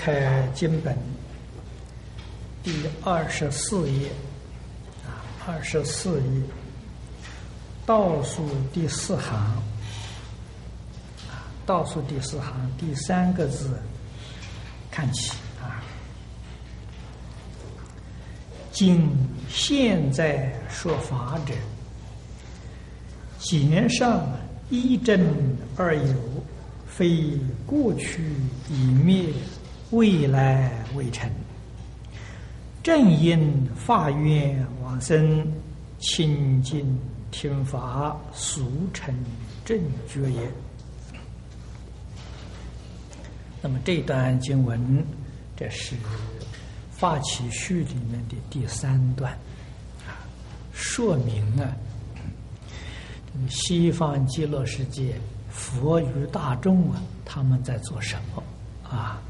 开经本第二十四页，啊，二十四页倒数第四行，啊，倒数第四行第三个字看起啊，今现在说法者，简上一真二有。非过去已灭，未来未成。正因法愿往生，清净听法，俗成正觉也。那么这段经文，这是《发起序》里面的第三段，啊，说明啊，西方极乐世界。佛与大众啊，他们在做什么啊？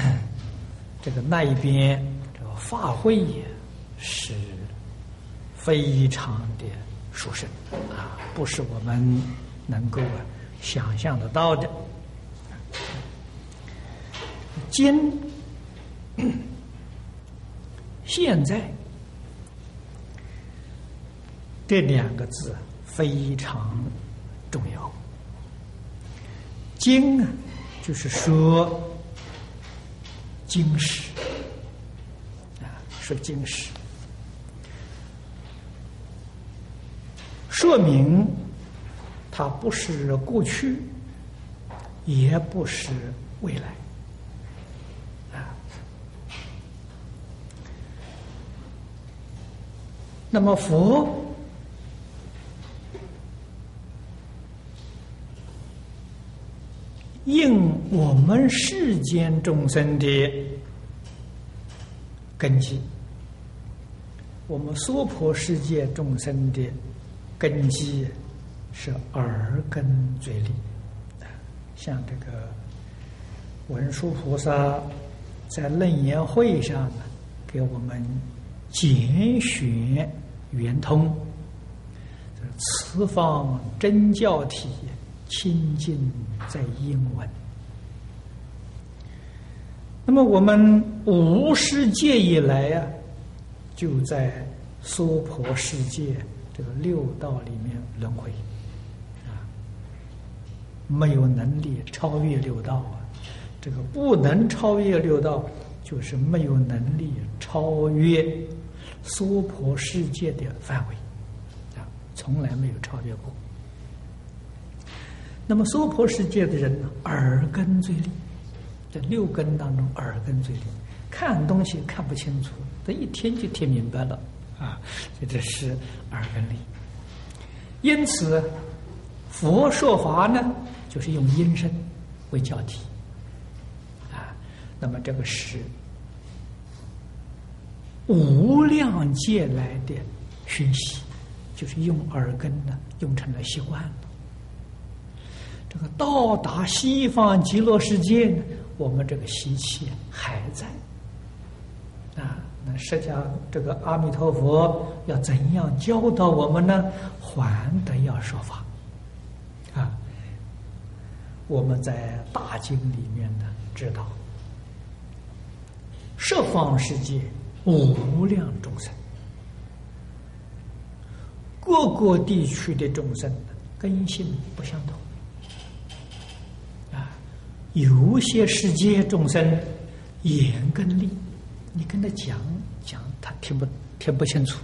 这个那一边这个法会也是非常的殊胜啊，不是我们能够啊想象得到的。今 现在这两个字非常重要。经啊，就是说经史啊，说经史，说明它不是过去，也不是未来啊。那么佛。应我们世间众生的根基，我们娑婆世界众生的根基是耳根嘴利。像这个文殊菩萨在楞严会上，给我们简选圆通，此方真教体。清净在英文。那么我们无世界以来呀，就在娑婆世界这个六道里面轮回，啊，没有能力超越六道啊。这个不能超越六道，就是没有能力超越娑婆世界的范围，啊，从来没有超越过。那么娑婆世界的人呢，耳根最利，在六根当中，耳根最利，看东西看不清楚，他一听就听明白了啊，这这是耳根利。因此，佛说法呢，就是用音声为教体啊。那么这个是无量界来的讯息，就是用耳根呢，用成了习惯了。这个到达西方极乐世界呢，我们这个习气还在啊。那释迦这个阿弥陀佛要怎样教导我们呢？还得要说法啊。我们在大经里面呢，知道十方世界无量众生，各个地区的众生根性不相同。有些世界众生眼根利，你跟他讲讲，他听不听不清楚，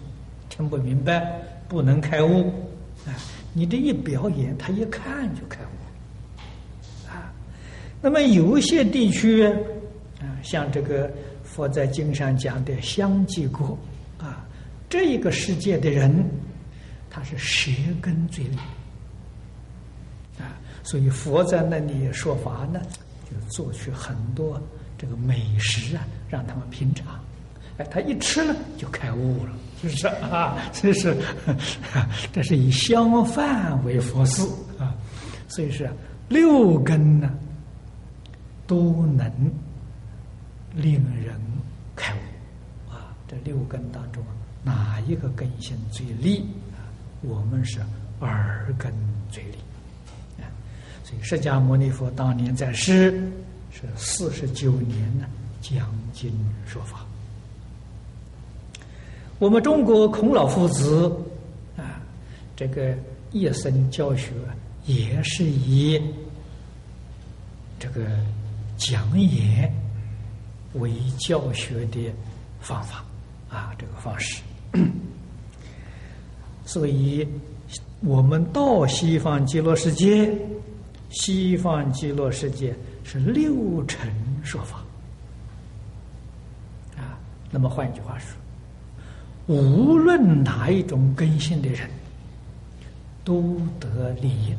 听不明白，不能开悟啊！你这一表演，他一看就开悟啊。那么有些地区啊，像这个佛在经上讲的相继国啊，这一个世界的人，他是舌根最利。所以佛在那里说法呢，就做出很多这个美食啊，让他们品尝。哎，他一吃了就开悟了，是不是 啊？这是 这是以香饭为佛事啊。所以说六根呢都能令人开悟啊。这六根当中哪一个根性最利？我们是耳根。所以，释迦牟尼佛当年在世，是四十九年呢讲经说法。我们中国孔老夫子啊，这个一生教学也是以这个讲演为教学的方法啊，这个方式。所以，我们到西方极乐世界，西方极乐世界是六尘说法啊。那么换句话说。无论哪一种根性的人，都得利益。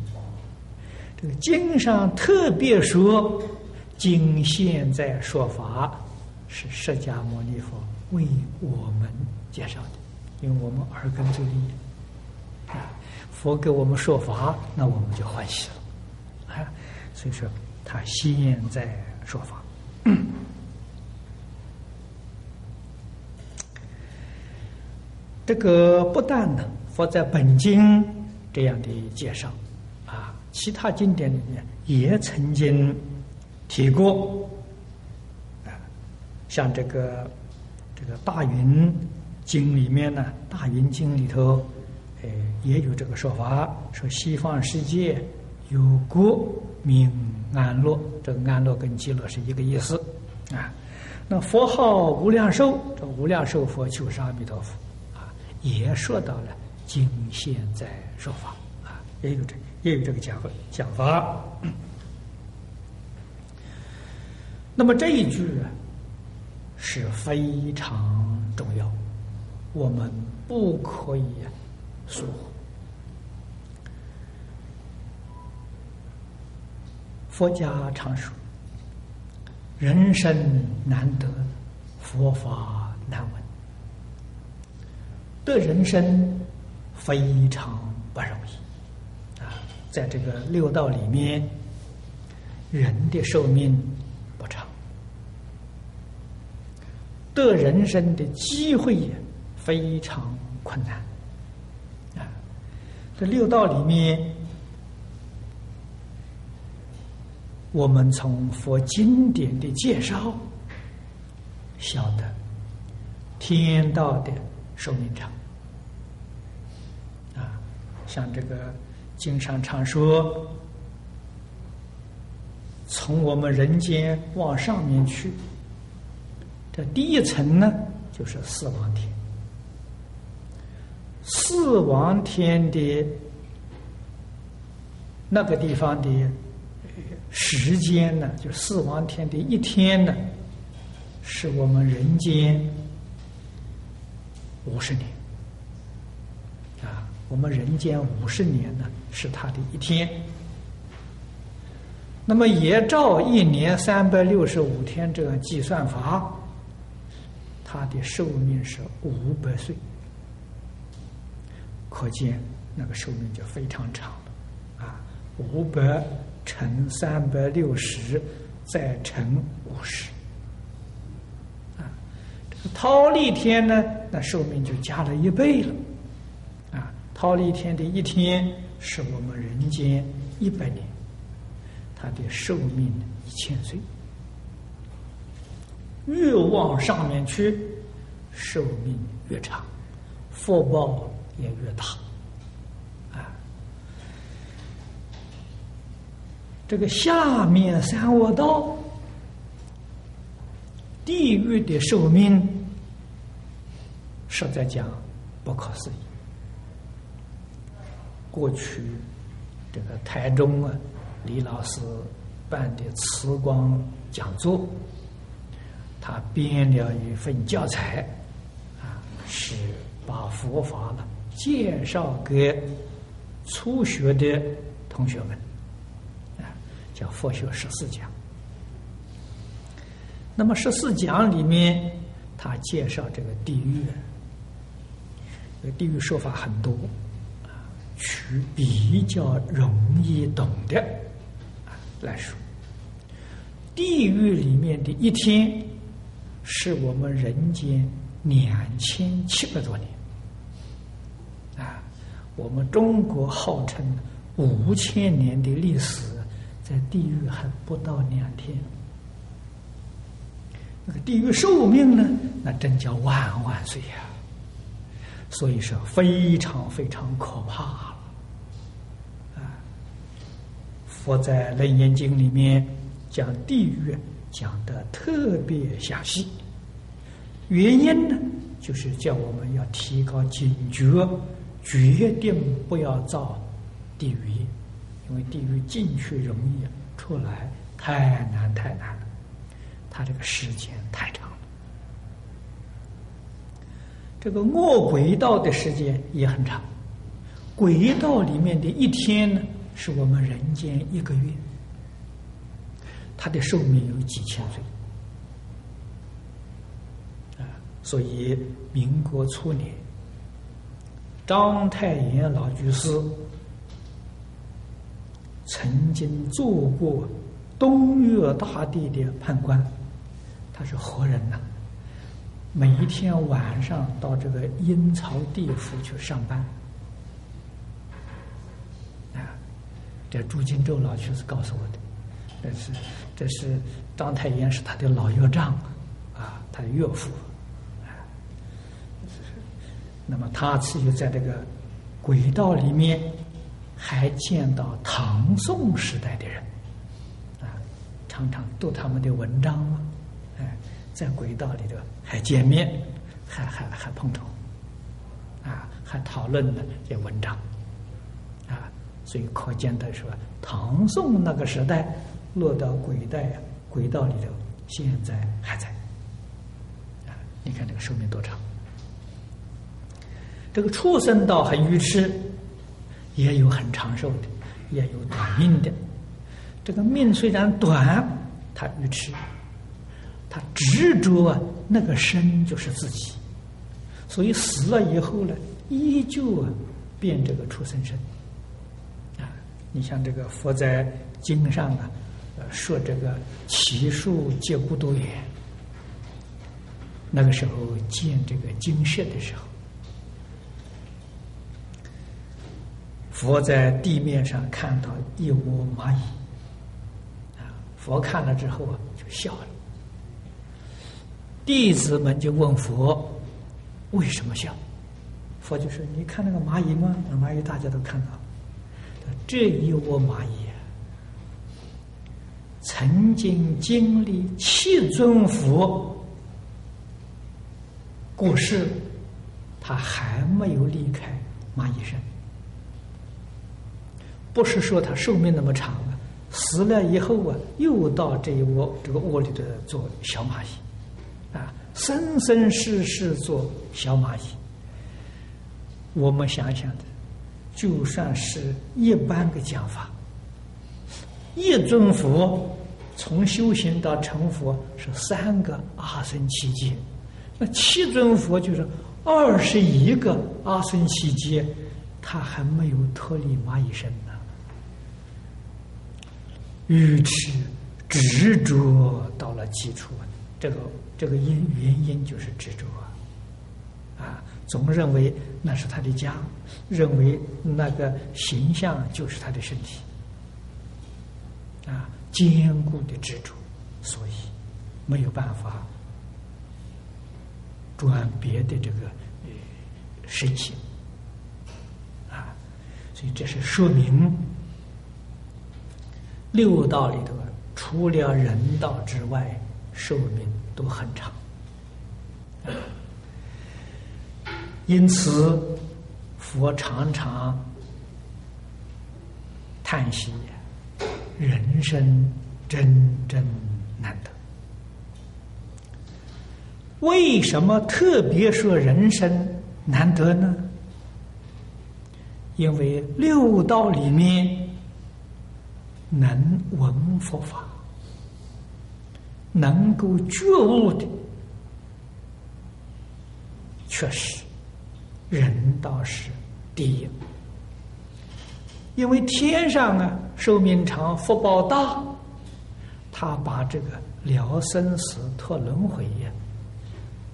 这个经上特别说，经现在说法是释迦牟尼佛为我们介绍的，因为我们耳根最利啊。佛给我们说法，那我们就欢喜了。所以说，他现在说法。这个不但呢，佛在本经这样的介绍，啊，其他经典里面也曾经提过，啊，像这个这个大云经里面呢，大云经里头，哎，也有这个说法，说西方世界有国名安乐，这个安乐跟极乐是一个意思，啊，那佛号无量寿，这无量寿佛就是阿弥陀佛。啊也说到了经现在说法啊，也有这也有这个讲讲法。那么这一句啊是非常重要，我们不可以疏忽。佛家常说：“人生难得，佛法难闻。”得人生非常不容易啊，在这个六道里面，人的寿命不长，得人生的机会也非常困难啊。这六道里面，我们从佛经典的介绍晓得，天道的寿命长。啊像这个经上常说，从我们人间往上面去，这第一层呢就是四王天。四王天的那个地方的时间呢，就四王天的一天呢，是我们人间五十年啊。我们人间五十年呢，是他的一天。那么也照一年三百六十五天这个计算法，他的寿命是五百岁，可见那个寿命就非常长了啊！五百乘三百六十，再乘五十，啊，这个桃李天呢，那寿命就加了一倍了。桃李天的一天是我们人间一百年，他的寿命一千岁。越往上面去，寿命越长，福报也越大。啊，这个下面三恶道，地狱的寿命，实在讲不可思议。过去，这个台中啊，李老师办的慈光讲座，他编了一份教材，啊，是把佛法呢介绍给初学的同学们，叫《佛学十四讲》。那么十四讲里面，他介绍这个地狱，这个地狱说法很多。啊取比较容易懂的来说，地狱里面的一天是我们人间两千七百多年啊！我们中国号称五千年的历史，在地狱还不到两天那个地狱寿命呢，那真叫万万岁呀！所以说非常非常可怕了啊！佛在《楞严经》里面讲地狱讲的特别详细，原因呢，就是叫我们要提高警觉，决定不要造地狱业，因为地狱进去容易，出来太难太难了，它这个时间太长了。这个恶鬼道的时间也很长，鬼道里面的一天呢，是我们人间一个月，它的寿命有几千岁啊！所以民国初年，章太炎老居士曾经做过东岳大帝的判官，他是何人呐。每一天晚上到这个阴曹地府去上班，啊，这朱金洲老居士告诉我的，这是这是张太炎是他的老岳丈啊，他的岳父，啊，那么他自己在这个轨道里面还见到唐宋时代的人，啊，常常读他们的文章啊，哎。在轨道里头还见面，还还还碰头，啊，还讨论呢这文章，啊，所以可见的说，唐宋那个时代落到轨道轨道里头，现在还在，啊，你看这个寿命多长？这个畜生道很愚痴，也有很长寿的，也有短命的。这个命虽然短，他愚痴。他执着啊，那个身就是自己，所以死了以后呢，依旧啊变这个畜生身啊。你像这个佛在经上啊，呃说这个奇树结孤独也，那个时候建这个精舍的时候，佛在地面上看到一窝蚂蚁啊，佛看了之后啊，就笑了。弟子们就问佛：“为什么笑？”佛就说：“你看那个蚂蚁吗？那蚂蚁大家都看到，这一窝蚂蚁曾经经历七尊佛过世，他还没有离开蚂蚁身。不是说他寿命那么长啊，死了以后啊，又到这一窝这个窝里头做小蚂蚁。”啊，生生世世做小蚂蚁。我们想想的，就算是一般的讲法，一尊佛从修行到成佛是三个阿僧祇劫，那七尊佛就是二十一个阿僧祇劫，他还没有脱离蚂蚁身。愚痴执着到了基础，这个。这个因原因就是执着啊，啊，总认为那是他的家，认为那个形象就是他的身体，啊，坚固的执着，所以没有办法转别的这个呃身心，啊，所以这是说明六道里头除了人道之外，寿命。都很长，因此佛常常叹息：人生真真难得。为什么特别说人生难得呢？因为六道里面能闻佛法。能够觉悟的，确实人道是第一。因为天上啊寿命长福报大，他把这个了生死脱轮回呀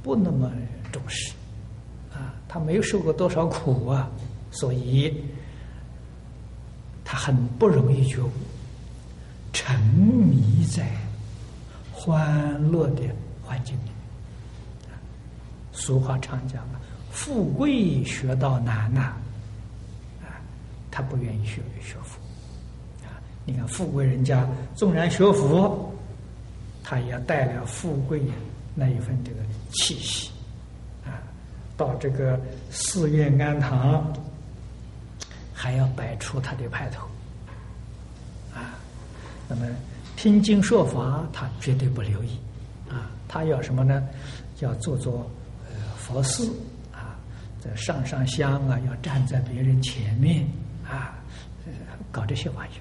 不那么重视啊，他没有受过多少苦啊，所以他很不容易觉悟，沉迷在。欢乐的环境里。俗话常讲啊，“富贵学到难”呐，啊，他不愿意学学佛。啊，你看富贵人家纵然学佛，他也要带了富贵那一份这个气息，啊，到这个寺院庵堂，还要摆出他的派头，那么听经说法，他绝对不留意，啊，他要什么呢？要做做呃。佛寺啊，这上上香啊，要站在别人前面啊，搞这些玩意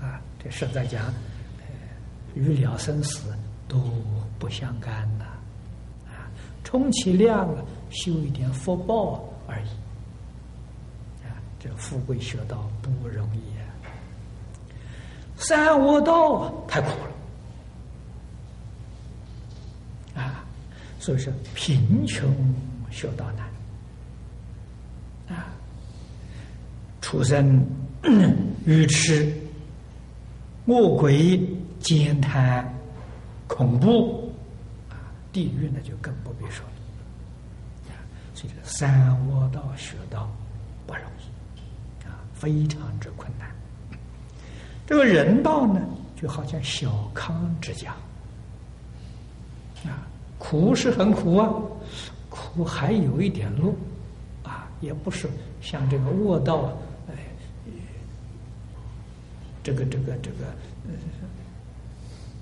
儿啊，这实在讲，呃与了生死都不相干呐，啊，充其量啊，修一点福报而已，啊，这富贵学道不容易，三恶道太苦了。啊所以说，贫穷学道难啊！出生、愚痴、恶鬼、奸贪、恐怖啊，地狱那就更不必说了啊！所以，三恶道学道不容易啊，非常之困难。这个人道呢，就好像小康之家啊。苦是很苦啊，苦还有一点路，啊，也不是像这个卧道，哎，这个这个这个，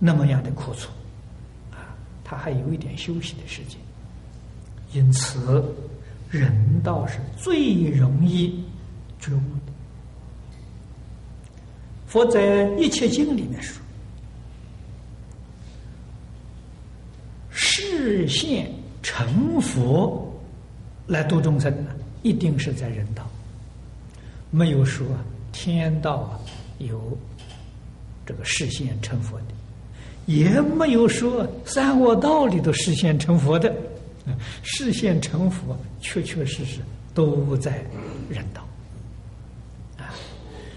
那么样的苦楚，啊，他还有一点休息的时间。因此，人道是最容易觉悟的。佛在《一切经》里面说。视现成佛来度众生呢，一定是在人道，没有说天道啊有这个视现成佛的，也没有说三恶道里头视现成佛的，视现成佛确确实实都在人道啊。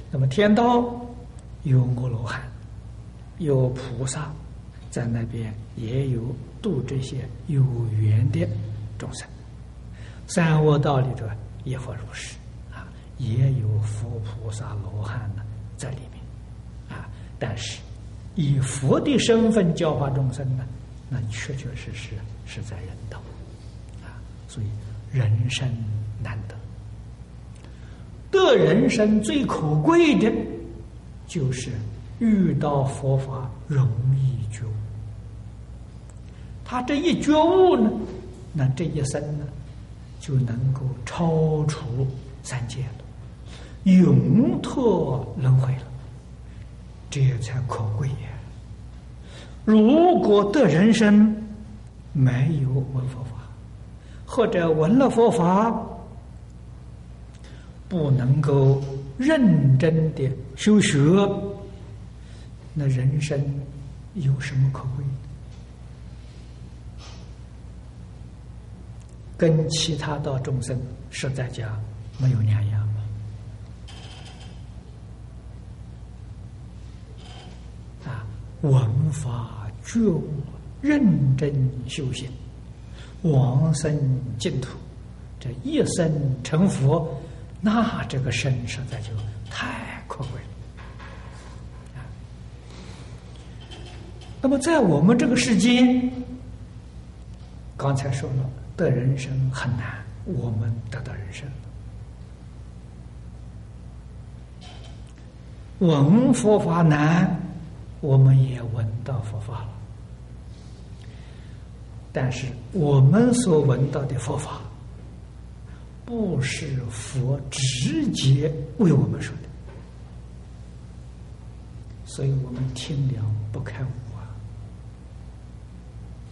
那么天道有阿罗汉，有菩萨。在那边也有度这些有缘的众生，三恶道里头也佛如是啊，也有佛菩萨罗汉呢在里面啊。但是以佛的身份教化众生呢，那确确实实是在人道啊。所以人生难得，得人生最可贵的，就是遇到佛法容易觉悟。他这一觉悟呢，那这一生呢，就能够超出三界了，永脱轮回了，这才可贵呀！如果得人生没有闻佛法，或者闻了佛法，不能够认真的修学，那人生有什么可贵的？跟其他道众生实在讲没有两样嘛。啊，闻法觉悟，认真修行，往生净土，这一生成佛，那这个身实在就太可贵。那么在我们这个世间，刚才说了。得人生很难，我们得到人生闻佛法难，我们也闻到佛法了。但是我们所闻到的佛法，不是佛直接为我们说的，所以我们听了不开悟啊！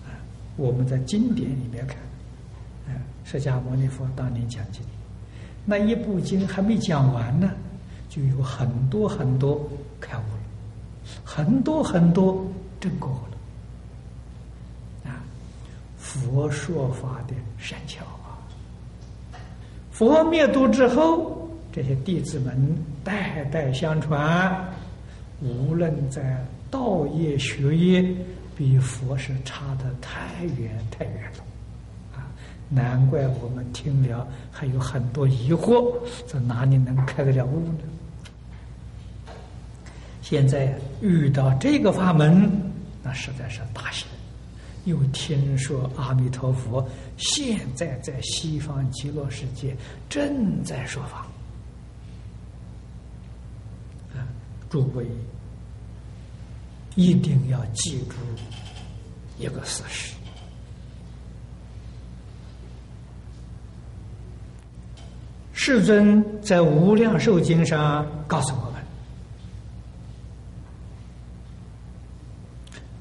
啊，我们在经典里面看。释迦牟尼佛当年讲经，那一部经还没讲完呢，就有很多很多开悟了，很多很多证果了。啊，佛说法的善巧啊！佛灭度之后，这些弟子们代代相传，无论在道业、学业，比佛是差的太远太远了，啊，难怪我们听了还有很多疑惑，这哪里能开得了悟呢？现在遇到这个法门，那实在是大幸。又听说阿弥陀佛现在在西方极乐世界正在说法，啊，诸位一定要记住一个事实：世尊在《无量寿经》上告诉我们。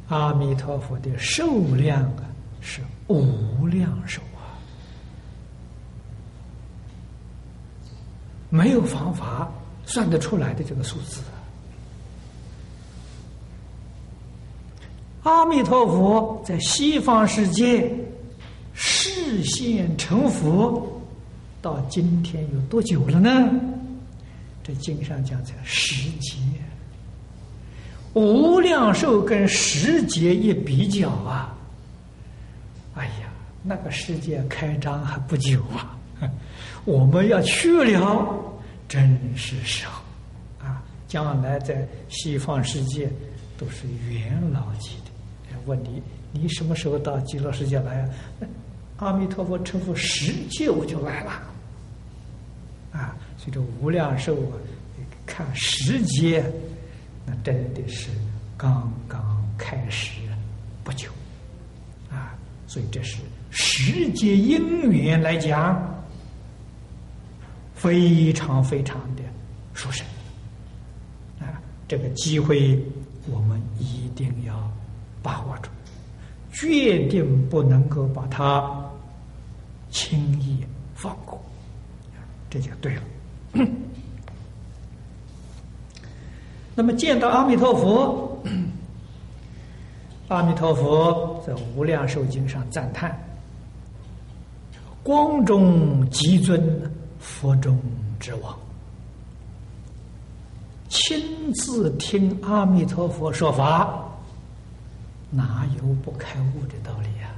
阿弥陀佛的寿量啊，是无量寿啊，没有方法算得出来的这个数字。阿弥陀佛在西方世界视现成佛，到今天有多久了呢？这经上讲才十劫。无量寿跟十劫一比较啊，哎呀，那个世界开张还不久啊，我们要去了，真是时候啊！将来在西方世界都是元老级。问你，你什么时候到极乐世界来啊？阿弥陀佛成佛十界我就来了啊！所以这无量寿啊，看十劫。那真的是刚刚开始不久，啊，所以这是时节因缘来讲，非常非常的殊胜，啊，这个机会我们一定要把握住，决定不能够把它轻易放过，这就对了。那么见到阿弥陀佛，阿弥陀佛在《无量寿经》上赞叹：“光中极尊，佛中之王。”亲自听阿弥陀佛说法，哪有不开悟的道理啊？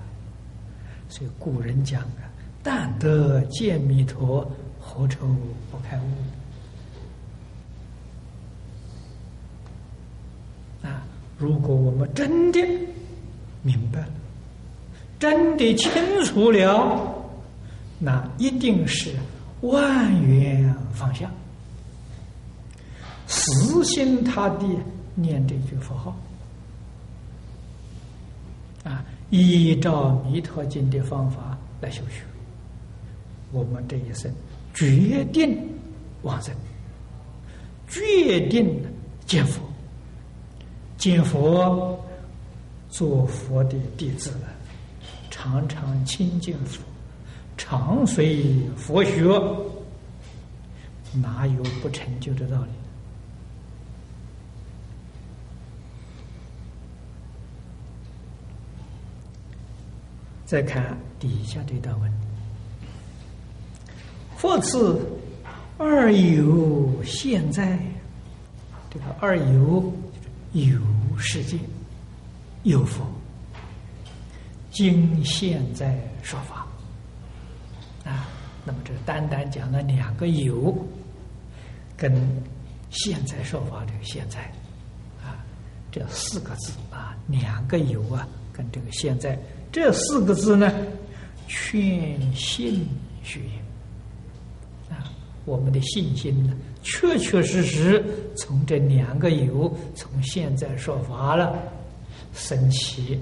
所以古人讲啊：“但得见弥陀，何愁不开悟？”啊如果我们真的明白了，真的清楚了，那一定是万缘方向，死心塌地念这句佛号，啊，依照弥陀经的方法来修学，我们这一生决定往生，决定见佛。见佛，做佛的弟子，常常亲近佛，常随佛学，哪有不成就的道理？再看底下这段文：佛次二有现在，这个二有。有世界，有佛，今现在说法啊。那么这单单讲了两个有，跟现在说法这个现在啊，这四个字啊，两个有啊，跟这个现在这四个字呢，劝信学啊，我们的信心呢。确确实实从这两个有，从现在说法了，升起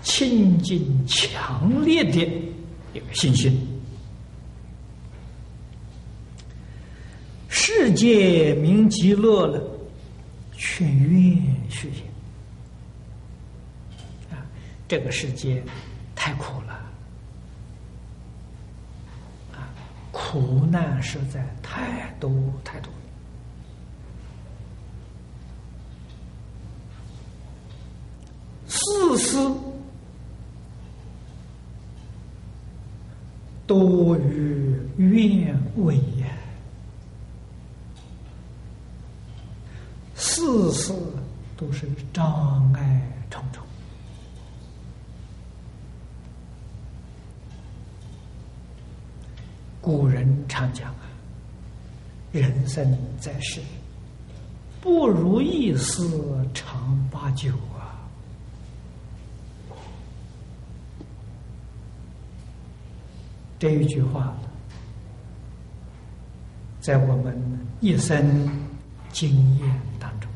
清净强烈的一个信心。世界名极乐了，劝愿去啊！这个世界太苦了。苦难实在太多太多，事事多于愿为呀，事事都是障碍重重。古人常讲啊，人生在世，不如意事常八九啊。这一句话，在我们一生经验当中，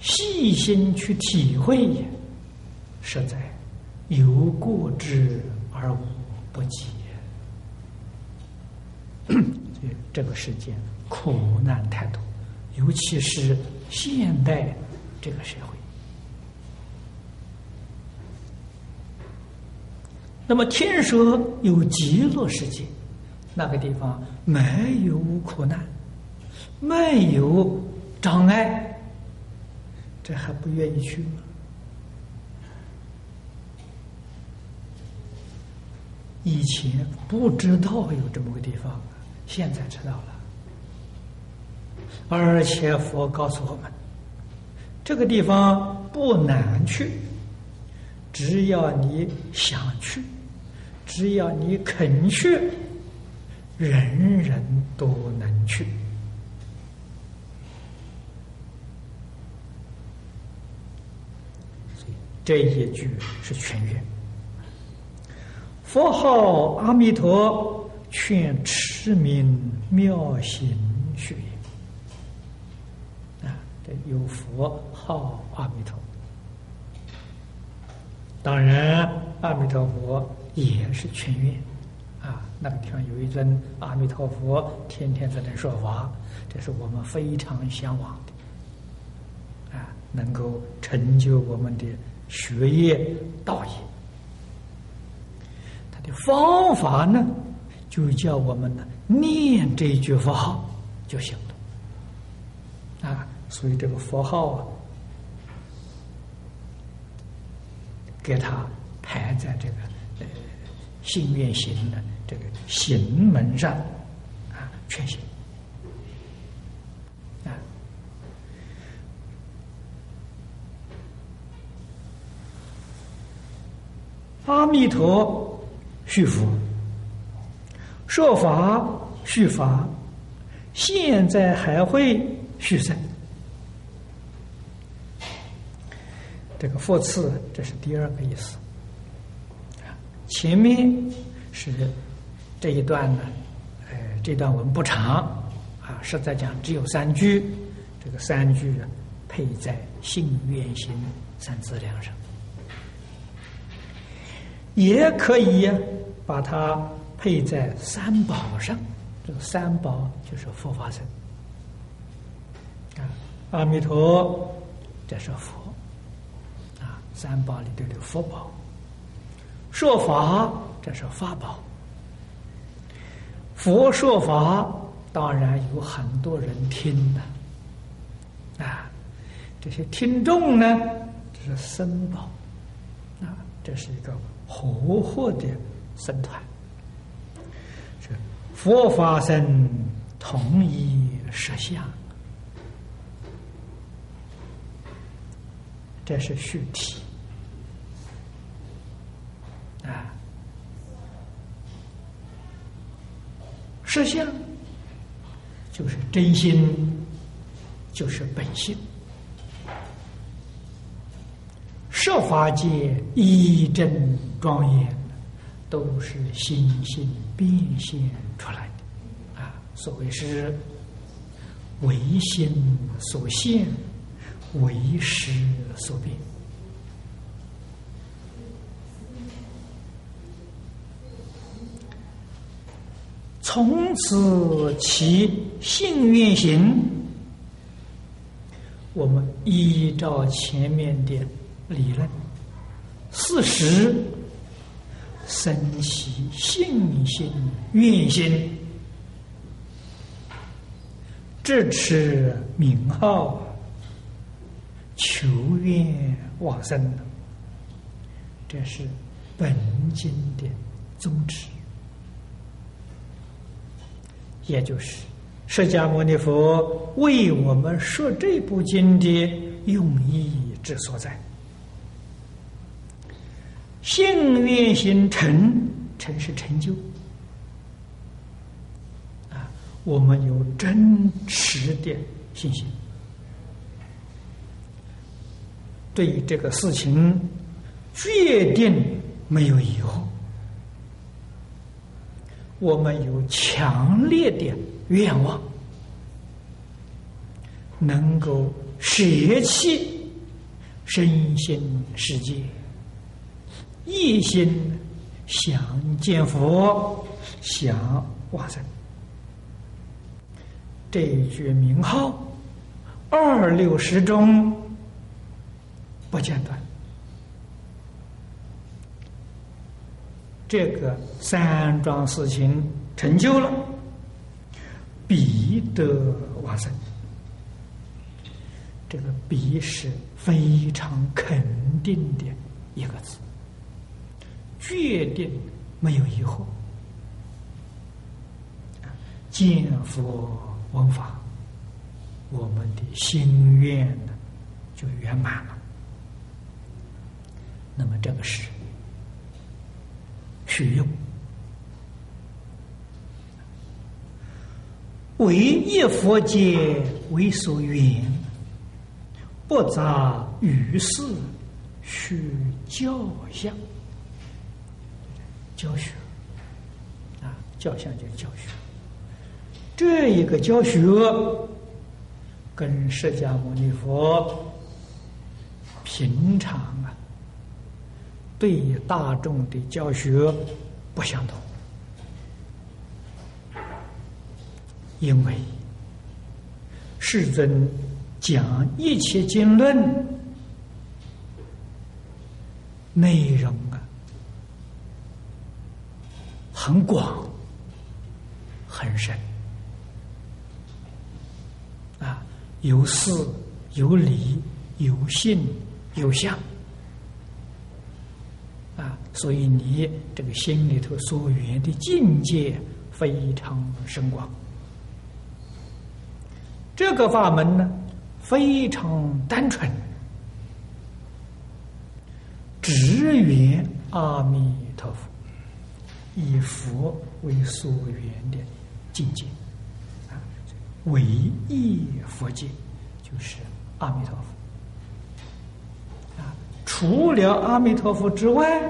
细心去体会，实在有过之。而无不及，所以这个世界苦难太多，尤其是现代这个社会。那么，听说有极乐世界，那个地方没有苦难，没有障碍，这还不愿意去吗？以前不知道有这么个地方，现在知道了。而且佛告诉我们，这个地方不难去，只要你想去，只要你肯去，人人都能去。这一句是全愿。佛号阿弥陀，劝持名妙行学。啊，这有佛号阿弥陀。当然，阿弥陀佛也是劝愿。啊，那个地方有一尊阿弥陀佛，天天在那说法，这是我们非常向往的。啊，能够成就我们的学业道业。的方法呢，就叫我们呢念这一句佛号就行了啊。所以这个佛号啊，给他排在这个呃心愿行的这个行门上啊，全行啊。阿弥陀。续佛，说法续法，现在还会续生。这个佛次，这是第二个意思。前面是这一段呢，呃，这段文不长啊，实在讲只有三句，这个三句配在信愿行三资粮上。也可以把它配在三宝上，这个三宝就是佛法僧。啊，阿弥陀这是佛。啊，三宝里头的佛宝，说法这是法宝，佛说法当然有很多人听的。啊，这些听众呢，这是僧宝。啊，这是一个。活活的僧团，是佛法僧同一实相，这是虚体啊，实相就是真心，就是本性。设法界一真庄严，都是心性变现出来的啊！所谓是唯心所现，唯识所变。从此起信愿行，我们依照前面的。理论，四十，生起信心、愿心，支持名号，求愿往生。这是本经的宗旨，也就是释迦牟尼佛为我们说这部经的用意之所在。信愿行成，成是成就。啊，我们有真实的信心，对这个事情决定没有疑惑。我们有强烈的愿望，能够舍弃身心世界，一心想见佛，想往生。这一句名号，二六十中不间断。这个三桩事情成就了，必得往生。这个“必”是非常肯定的一个字，决定没有疑惑。见佛闻法，我们的心愿呢就圆满了。那么这个是。取用，唯一佛界为所缘，不杂于事，须教相。教学啊，教相就是教学。这一个教学，跟释迦牟尼佛平常啊。对大众的教学不相同，因为世尊讲一切经论内容啊，很广很深啊，有事有理有信有相。啊，所以你这个心里头所缘的境界非常深广。这个法门呢，非常单纯，只缘阿弥陀佛，以佛为所缘的境界，啊，唯一佛界就是阿弥陀佛。除了阿弥陀佛之外，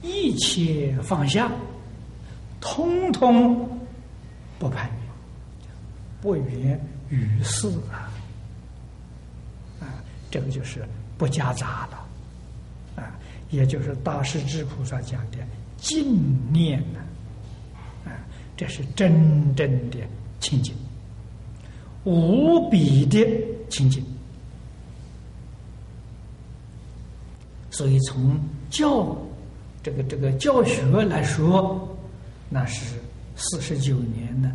一切放下，通通不攀缘，不缘于事啊！啊，这个就是不夹杂了，也就是大势至菩萨讲的净念呢啊，这是真正的清净，无比的清净。所以，从教这个这个教学来说，那是四十九年呢，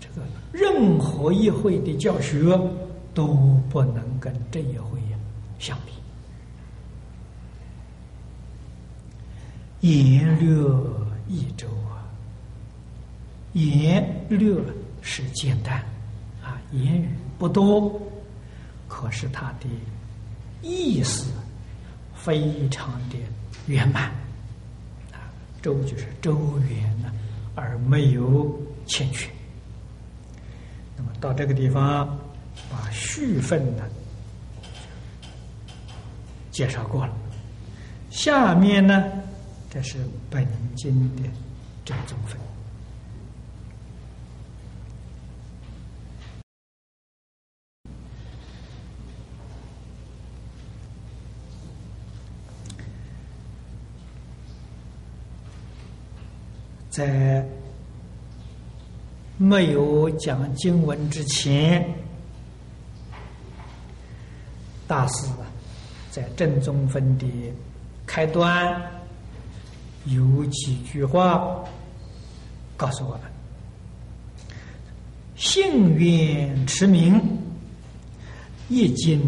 这个任何一会的教学都不能跟这一会相比。言略一周啊，言略是简单啊，言语不多，可是它的意思。非常的圆满啊，周就是周圆呢，而没有欠缺。那么到这个地方，把续分呢介绍过了。下面呢，这是本经的正宗分。在没有讲经文之前，大师在正宗分的开端有几句话告诉我们：幸运持名，一经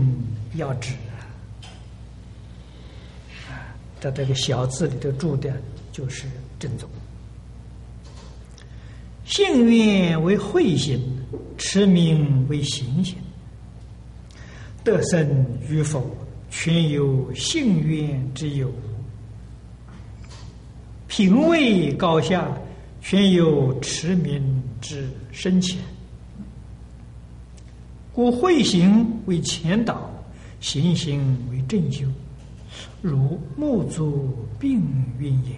要旨。啊，在这个小字里头注的就是正宗。幸运为慧心，持名为行心。得生与否，全由幸运之有；品位高下，全由持名之深浅。故慧行为前导，行行为正修，如木足并运也。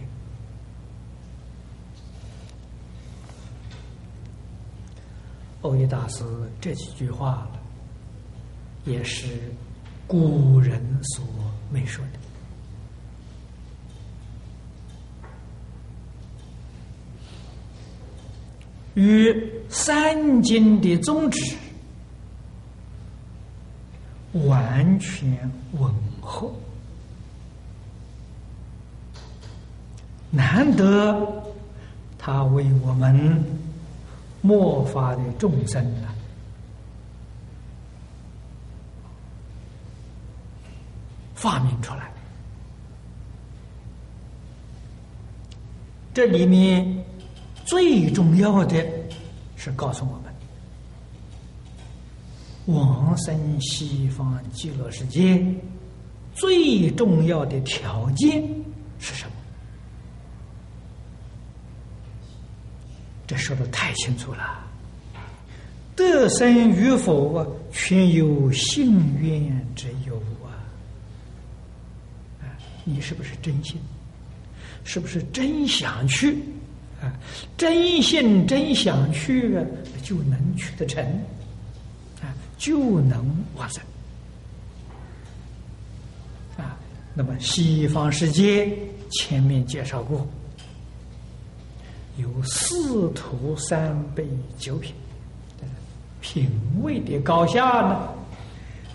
欧耶大师这几句话，也是古人所没说的，与三经的宗旨完全吻合，难得他为我们。末法的众生啊，发明出来。这里面最重要的是告诉我们，往生西方极乐世界最重要的条件是什么？这说的太清楚了，得生与否啊，全由信愿之有啊！你是不是真心？是不是真想去？啊，真心真想去啊，就能去得成，啊，就能往生。啊，那么西方世界前面介绍过。有四图三杯九品，品位的高下呢，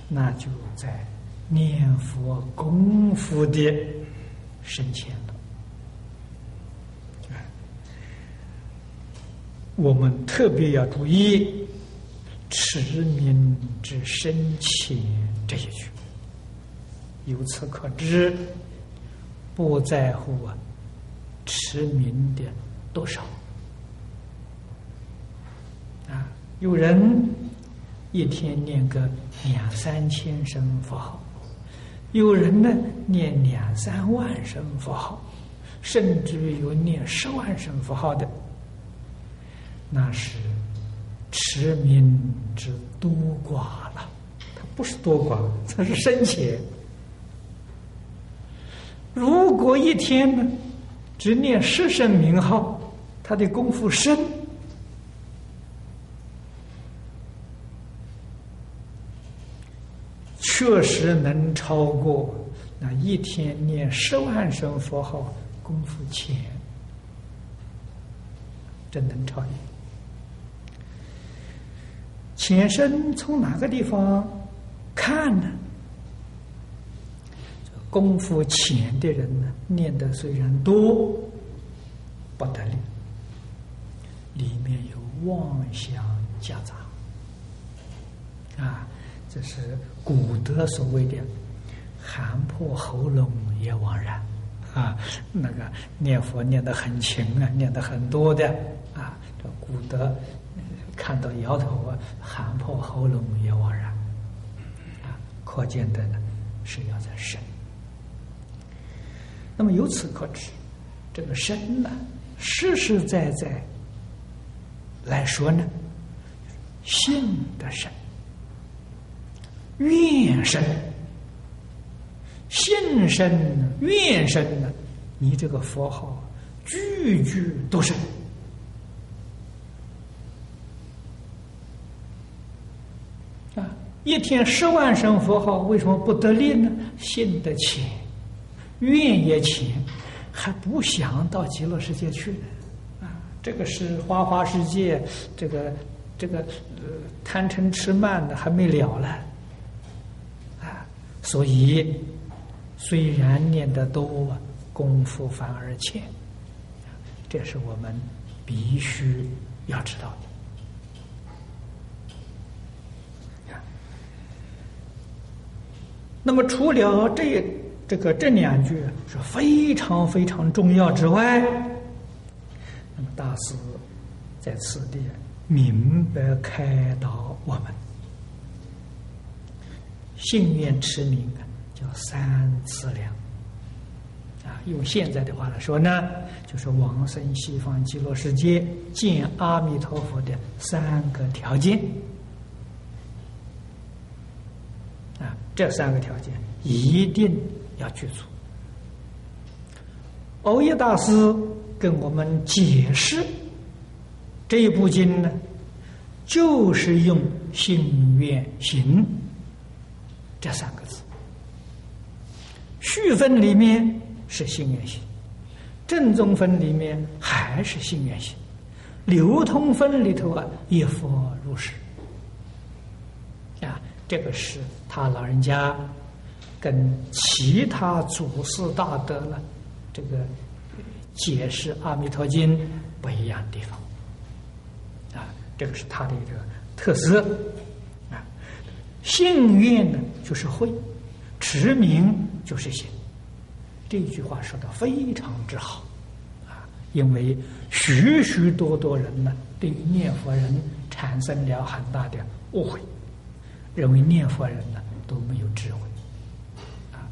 那就在念佛功夫的深浅了。我们特别要注意持名之深浅这些句，由此可知，不在乎啊持名的。多少？啊，有人一天念个两三千声佛号，有人呢念两三万声佛号，甚至有念十万声佛号的，那是持名之多寡了。他不是多寡，他是深浅。如果一天呢，只念十声名号。他的功夫深，确实能超过那一天念十万声佛号功夫浅，真能超越。前身从哪个地方看呢？功夫浅的人呢，念的虽然多，不得力。里面有妄想夹杂，啊，这是古德所谓的“喊破喉咙也枉然”，啊，那个念佛念得很勤啊，念得很多的啊，这古德看到摇头啊，喊破喉咙也枉然，啊，可见的呢是要在深。那么由此可知，这个深呢，实实在在。来说呢，信的深，愿深，信深，愿生呢？你这个佛号句句都是啊！一天十万声佛号，为什么不得力呢？信得浅，愿也浅，还不想到极乐世界去呢。啊这个是花花世界，这个这个呃贪嗔痴慢的还没了了啊，所以虽然念得多，功夫反而浅，这是我们必须要知道的。那么除了这这个这两句是非常非常重要之外。那么大师在此地明白开导我们。信愿持名啊，叫三次量啊。用现在的话来说呢，就是往生西方极乐世界见阿弥陀佛的三个条件啊。这三个条件一定要去除。欧耶大师跟我们解释这一部经呢，就是用心愿行这三个字。续分里面是心愿行，正宗分里面还是心愿行，流通分里头啊，一佛如是，这个是他老人家跟其他祖师大德呢。这个解释《阿弥陀经》不一样的地方啊，这个是他的一个特色啊。信愿呢，就是会；持名就是行。这句话说的非常之好啊，因为许许多多人呢，对念佛人产生了很大的误会，认为念佛人呢都没有智慧啊，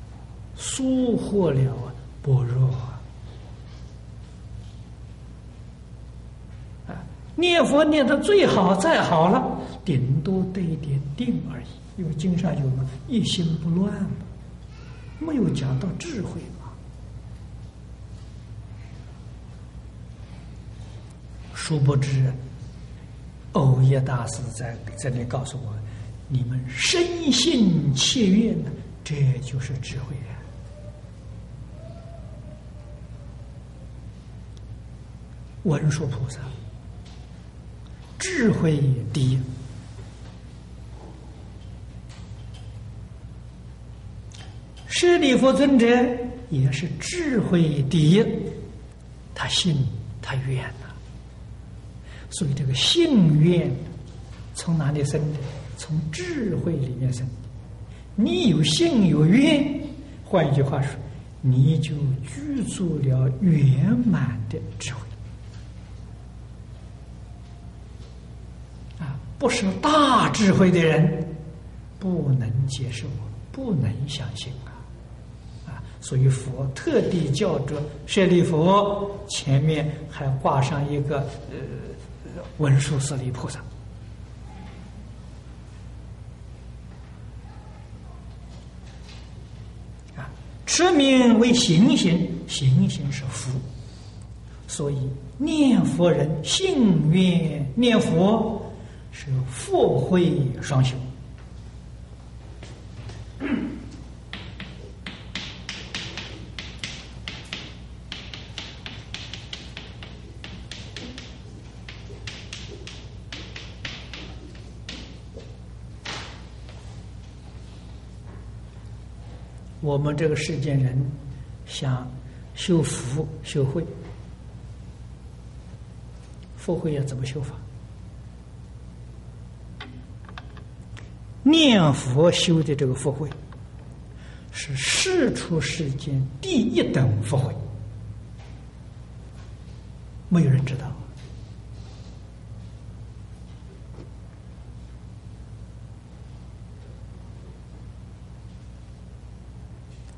疏忽了啊。般若啊，念佛念的最好，再好了，顶多得一点定而已。因为经上有嘛，一心不乱嘛，没有讲到智慧嘛。殊不知，欧耶大师在这里告诉我：你们深信切愿呢，这就是智慧呀。文殊菩萨智慧第一，舍利弗尊者也是智慧第一，他信他愿呐，所以这个信愿从哪里生的？从智慧里面生。你有信有愿，换一句话说，你就具足了圆满的智慧。啊不是大智慧的人，不能接受，不能相信啊！啊，所以佛特地叫着舍利佛，前面还挂上一个呃文殊师利菩萨啊，持名为行行，行行是福，所以念佛人信愿念佛。是福慧双修。我们这个世间人想修福修慧，福慧要怎么修法？念佛修的这个福慧，是世出世间第一等福慧，没有人知道。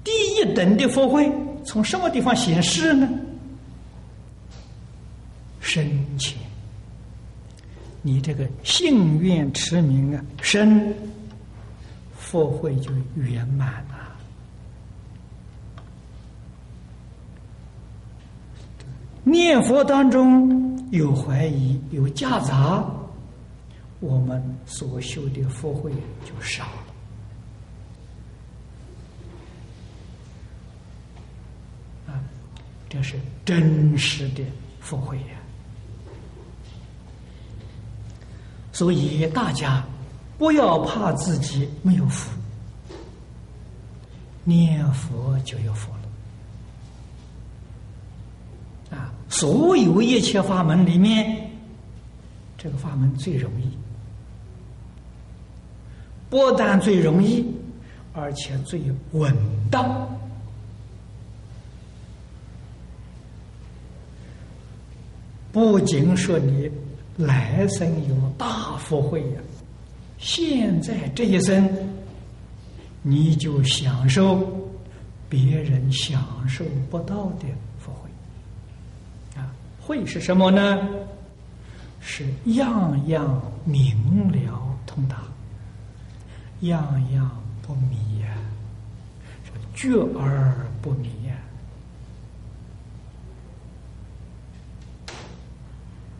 第等的福慧从什么地方显示呢？深浅，你这个信愿持名啊，深。佛会就圆满了。念佛当中有怀疑、有夹杂，我们所修的佛会就少了。啊，这是真实的福慧呀！所以大家。不要怕自己没有福，念佛就有福了。啊，所有一切法门里面，这个法门最容易，不但最容易，而且最稳当。不仅说你来生有大福慧呀，现在这一生你就享受别人享受不到的福慧啊！慧是什么呢？是样样明了通达，样样不迷呀，觉而不迷呀。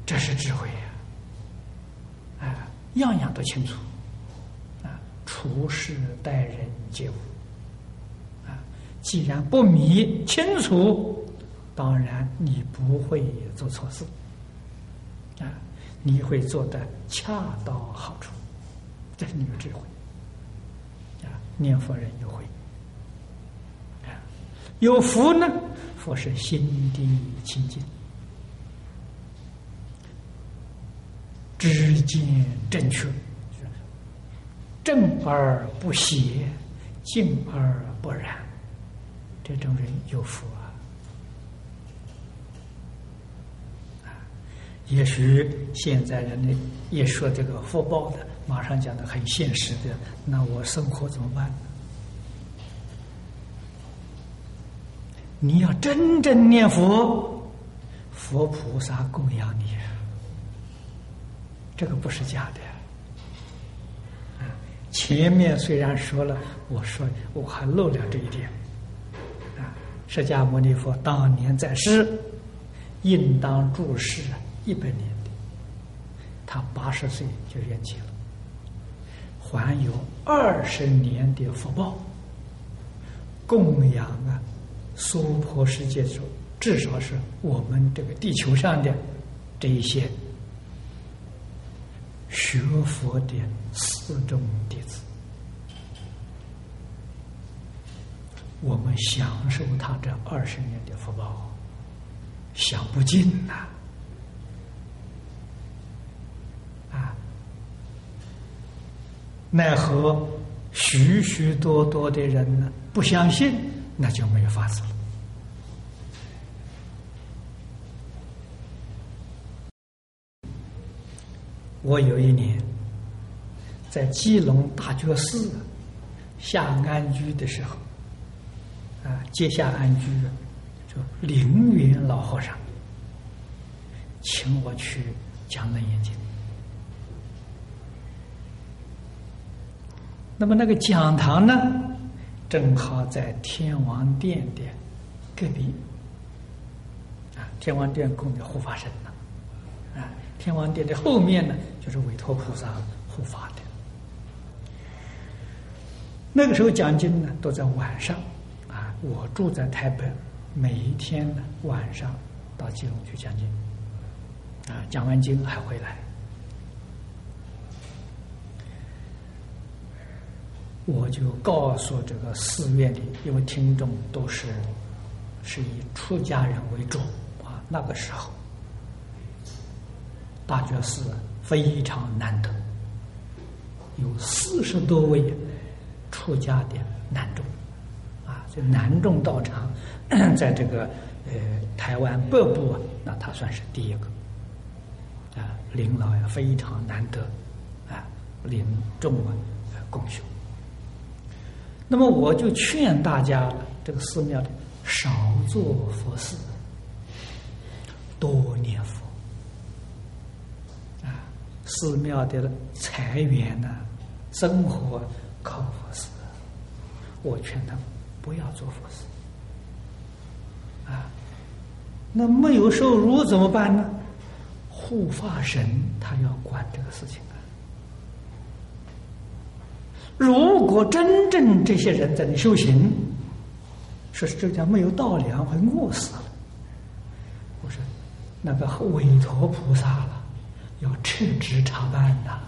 这是智慧呀！啊，样样都清楚，啊，处事待人接物，啊，既然不迷清楚，当然你不会做错事，啊，你会做的恰到好处，这是你的智慧，啊，念佛人有慧，啊，有福呢，福是心地清净。知见正确，正而不邪，静而不染，这种人有福啊！也许现在人呢一说这个福报的，马上讲的很现实的，那我生活怎么办？你要真正念佛，佛菩萨供养你。这个不是假的，啊！前面虽然说了，我说我还漏了这一点，啊！释迦牟尼佛当年在世，应当住世一百年的，他八十岁就圆寂了，还有二十年的福报，供养啊，娑婆世界中，至少是我们这个地球上的这一些。学佛的四众弟子，我们享受他这二十年的福报，享不尽呐！啊，奈何许许多多的人呢？不相信，那就没有法子了。我有一年在基隆大觉寺下安居的时候，啊，接下安居，就凌云老和尚请我去讲楞严经。那么那个讲堂呢，正好在天王殿的隔壁，啊，天王殿供的护法神呢，啊，天王殿的后面呢。就是委托菩萨护法的。那个时候讲经呢，都在晚上，啊，我住在台北，每一天晚上到基隆去讲经，啊，讲完经还回来。我就告诉这个寺院里，因为听众都是是以出家人为主啊，那个时候大觉寺。非常难得，有四十多位出家的男众，啊，这男众道场，在这个呃台湾北部啊，那他算是第一个，啊，领老呀非常难得，啊，领众啊共修。那么我就劝大家，这个寺庙里少做佛事，多念佛。寺庙的财源呢，生活靠佛事。我劝他不要做佛事啊。那没有收入怎么办呢？护法神他要管这个事情啊。如果真正这些人在那修行，说是这叫没有道粮，会饿死了。我说那个委托菩萨了。要称职查办呐，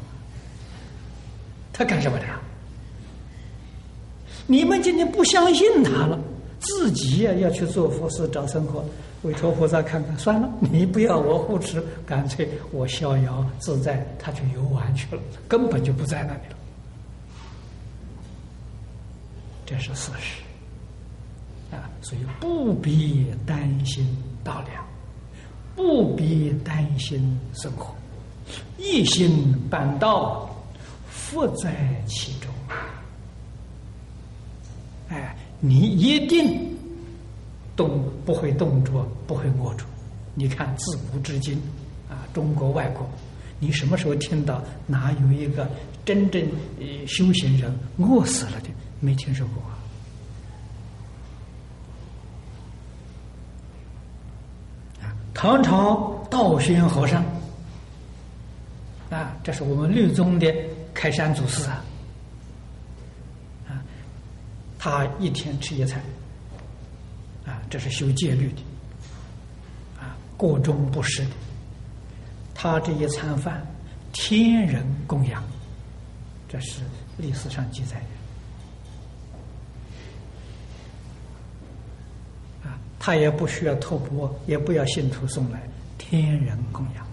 他干什么的？你们今天不相信他了，自己呀要去做佛事找生活，委托菩萨看看，算了，你不要我护持，干脆我逍遥自在，他去游玩去了，根本就不在那里了。这是事实啊，所以不必担心道量，不必担心生活。一心办道，福在其中。哎，你一定动不会动着，不会握住。你看，自古至今啊，中国外国，你什么时候听到哪有一个真正呃修行人饿死了的？没听说过啊。唐朝道宣和尚，这是我们律宗的开山祖师啊。啊，他一天吃一餐，啊，这是修戒律的，啊，过中不食的。他这一餐饭，天人供养，这是历史上记载的。啊，他也不需要托钵，也不要信徒送来，天人供养。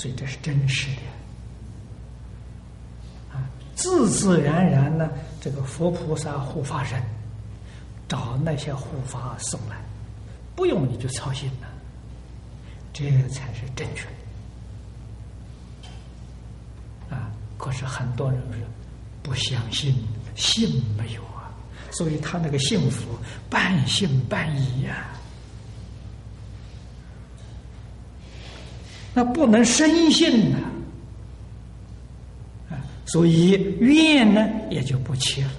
所以这是真实的。啊，自自然然呢，这个佛菩萨护法神找那些护法送来。不用你就操心了，这才是正确的啊！可是很多人是不相信，信没有啊，所以他那个幸福半信半疑呀。那不能深信呐，啊，所以愿呢也就不切了，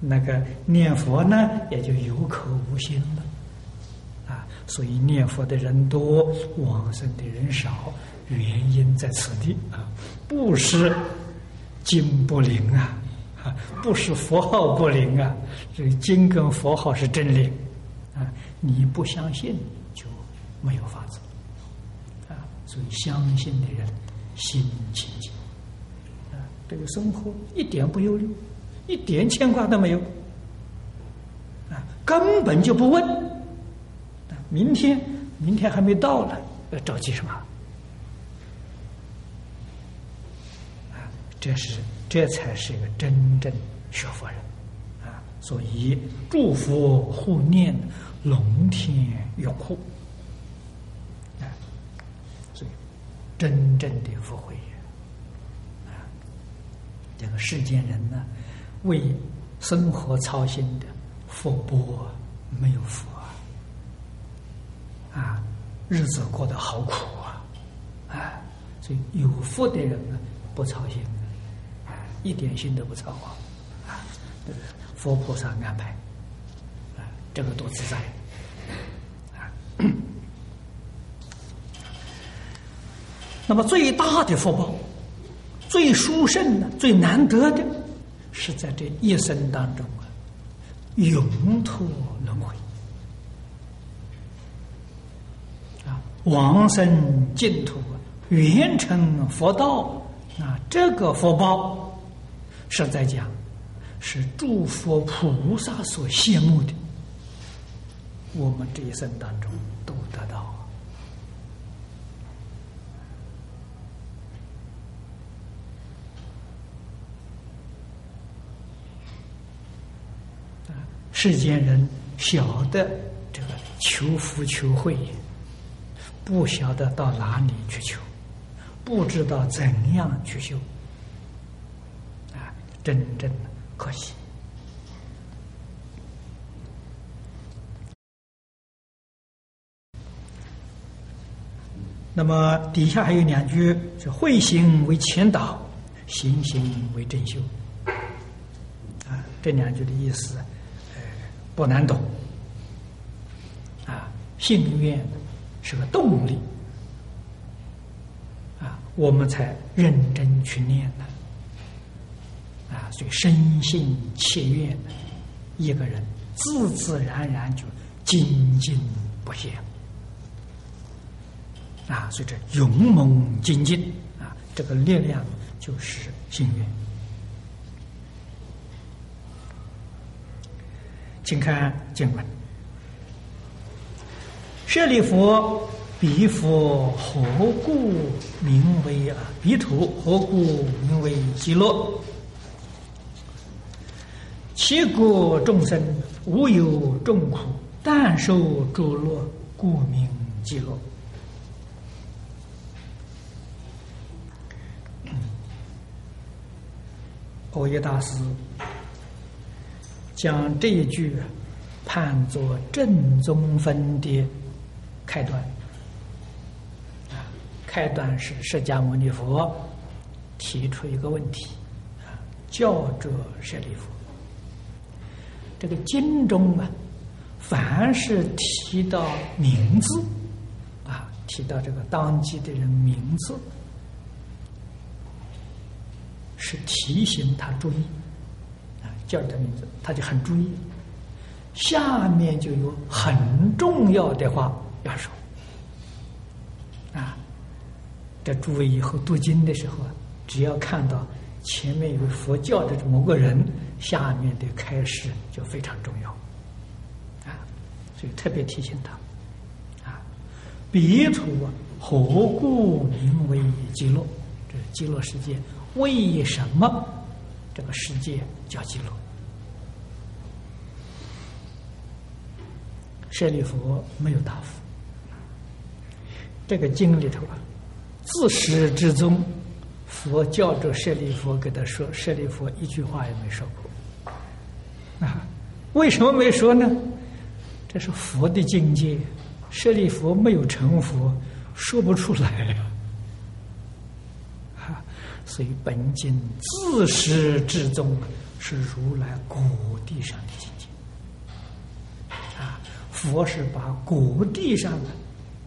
那个念佛呢也就有口无心了。啊所以念佛的人多，往生的人少，原因在此地。啊，不是经不灵啊，啊，不是佛号不灵啊，这个经跟佛号是真灵。啊，你不相信就没有法子，相信的人心清净啊，这个生活一点不忧虑，一点牵挂都没有啊，根本就不问。明天，明天还没到呢，着急什么？啊，这是这才是一个真正学佛人啊！所以祝福护念，龙天拥护啊！所以真正的福慧啊，这个世间人呢，为生活操心的福薄没有福。啊，啊日子过得好苦啊！啊，所以有福的人呢，不操心，啊，一点心都不操啊！啊，佛菩萨安排，啊，这个多自在那么最大的福报，最殊胜的、最难得的，是在这一生当中啊，永脱轮回啊。往生净土，圆成佛道，啊这个福报，实在讲，是诸佛菩萨所羡慕的。我们这一生当中都得到啊！世间人晓得这个求福求慧。不晓得到哪里去求，不知道怎样去修，啊，真正的可惜。那么底下还有两句：是慧行为前导，行行为正修。啊，这两句的意思，不难懂。啊，信愿。是个动力啊，我们才认真去念呢啊，所以深信切愿一个人，自自然然就精进不懈啊，所以这勇猛精进啊，这个力量就是心愿。请看经文。舍利弗，彼佛何故名为啊？彼土何故名为极乐？其国众生无有众苦，但受诸乐，故名极乐。欧耶大师将这一句判作正宗分的开端。啊，开端是释迦牟尼佛提出一个问题，啊，教者舍利弗，这个经中啊，凡是提到名字，啊，提到这个当机的人名字。是提醒他注意，叫他名字，他就很注意。下面就有很重要的话要说，啊，这诸位以后读经的时候啊，只要看到前面有佛教的某个人，下面的开始就非常重要，啊，所以特别提醒他，啊，彼土何故名为极乐？这是极乐世界。为什么这个世界叫极乐？舍利弗没有答复。这个经里头啊，自始至终，佛教着舍利弗给他说，舍利弗一句话也没说过。啊，为什么没说呢？这是佛的境界，舍利弗没有成佛，说不出来。所以本经自始至终是如来果地上的境界啊！佛是把果地上的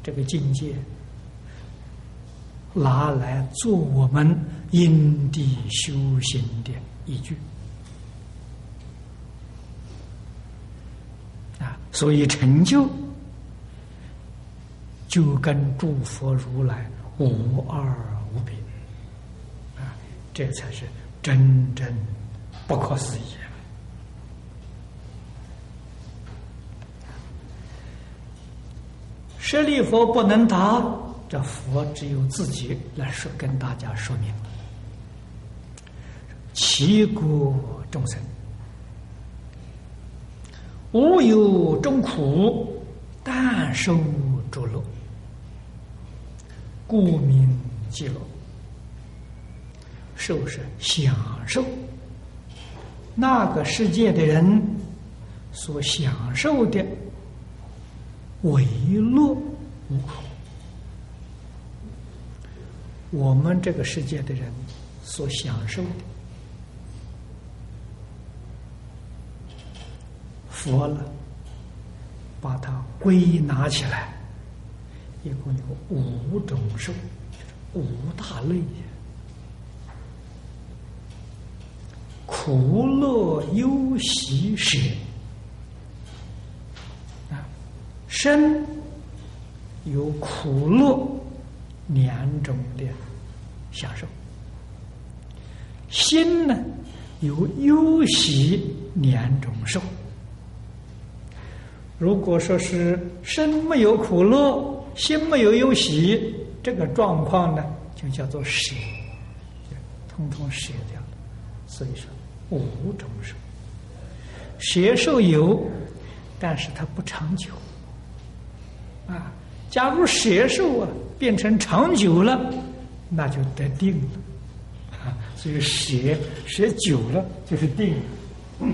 这个境界拿来做我们因地修行的依据啊！所以成就就跟诸佛如来无二。这才是真正不可思议。舍利佛不能答，这佛只有自己来说，跟大家说明：其国众生无有众苦，但受诸乐，故名极乐。受是？享受，那个世界的人所享受的为乐无苦，我们这个世界的人所享受的。佛了，把它归纳起来，一共有五种受，五大类。苦乐忧喜舍啊，身有苦乐两种的享受，心呢有忧喜两种受。如果说是身没有苦乐，心没有忧喜，这个状况呢，就叫做舍，通通舍掉了。所以说。五种受，邪受有，但是它不长久。啊，假如邪受啊变成长久了，那就得定了。啊，所以邪邪久了就是定。这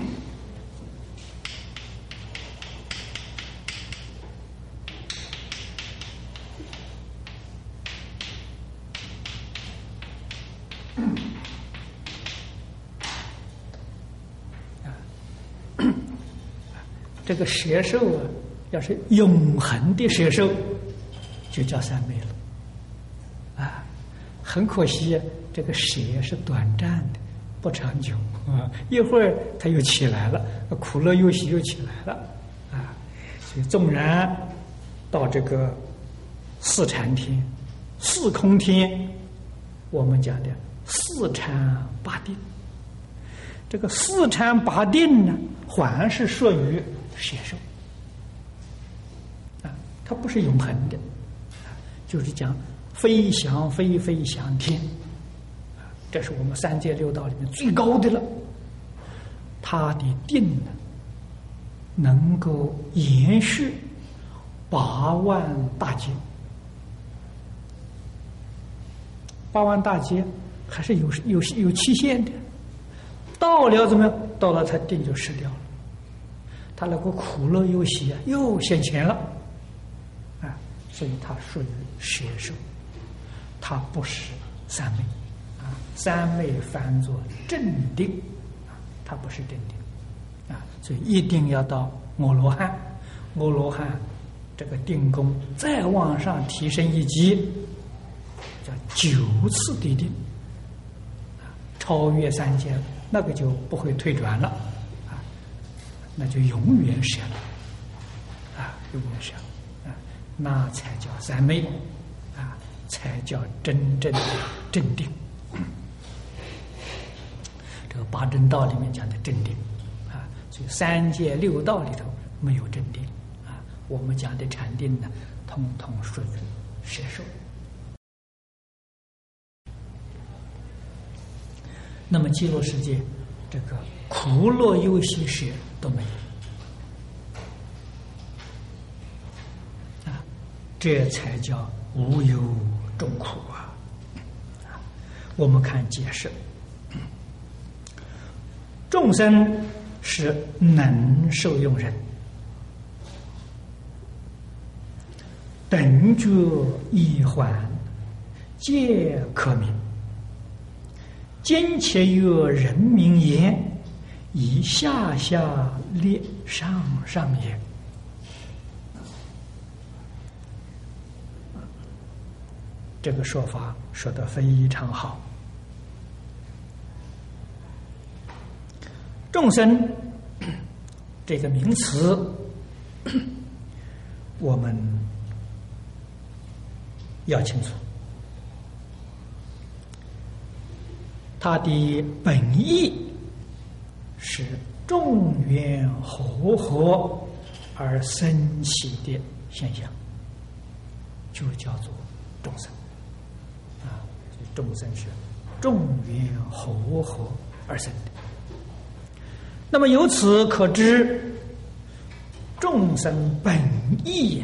这个蛇寿啊，要是永恒的蛇寿，就叫三昧了。啊，很可惜，这个蛇是短暂的，不长久啊。一会儿它又起来了，苦乐又喜又起来了，啊，所以纵然到这个四禅天、四空天，我们讲的四禅八定，这个四禅八定呢，还是属于。邪受啊，它不是永恒的，就是讲飞翔飞飞翔天，这是我们三界六道里面最高的了。它的定呢，能够延续八万大劫，八万大劫还是有有有期限的，到了怎么样？到了他定就失掉了，他那个苦乐游戏啊又现前了，啊，所以他属于邪受，他不是三昧，啊，三昧翻作正定，啊，他不是正定，啊，所以一定要到阿罗汉，阿罗汉。这个定功再往上提升一级，叫九次地定，啊，超越三界，那个就不会退转了，那就永远舍了，啊，永远舍，啊，那才叫三昧，啊，才叫真正的镇定。这个八正道里面讲的镇定，啊，所以三界六道里头没有镇定。啊我们讲的禅定呢，通通属于摄受。那么极乐世界，这个苦乐忧喜舍都没有啊，这才叫无忧众苦啊！我们看解释，众生是能受用人。等觉一环，皆可明。今且有人名言，以下下列上上也。这个说法说的非常好。众生 这个名词，我们。要清楚，它的本意是众缘和合而生起的现象，就叫做众生啊。众生是众缘和合而生的。那么由此可知，众生本意。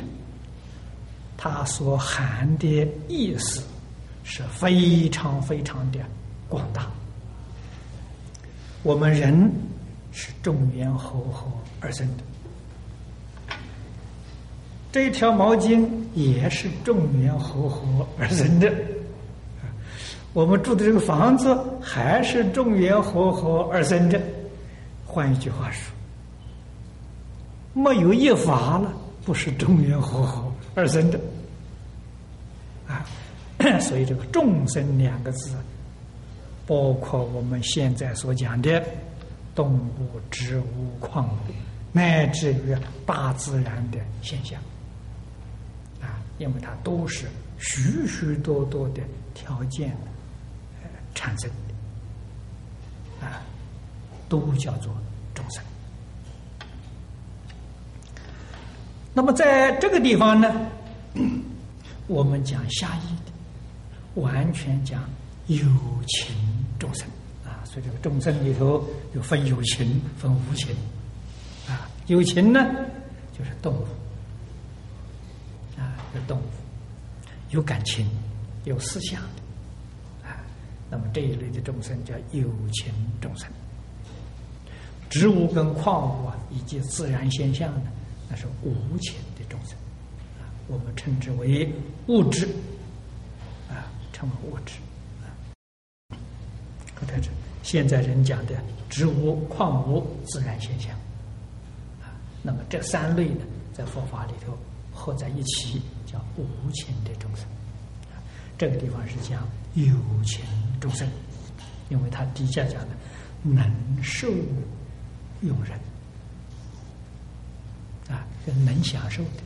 它所含的意思是非常非常的广大。我们人是众缘和合而生的，这一条毛巾也是众缘和合而生的。我们住的这个房子还是众缘和合而生的。换一句话说，没有一法了，不是众缘和合。而生的啊，所以这个“众生”两个字，包括我们现在所讲的动物、植物、矿物，乃至于大自然的现象。啊，因为它都是许许多多的条件产生的。啊，都叫做众生。那么在这个地方呢，我们讲下义的，完全讲有情。众生啊，所以这个众生里头有分有情，分无情啊。有情呢，就是动物啊，有动物，有感情，有思想的啊。那么这一类的众生叫有情众生，植物跟矿物啊，以及自然现象呢。那是无情的众生，啊，我们称之为物质，啊，称为物质，啊，在这现在人讲的植物、矿物、自然现象，啊，那么这三类呢，在佛法里头合在一起叫无情的众生，这个地方是讲有情众生，因为他底下讲的能受用人。啊能享受的，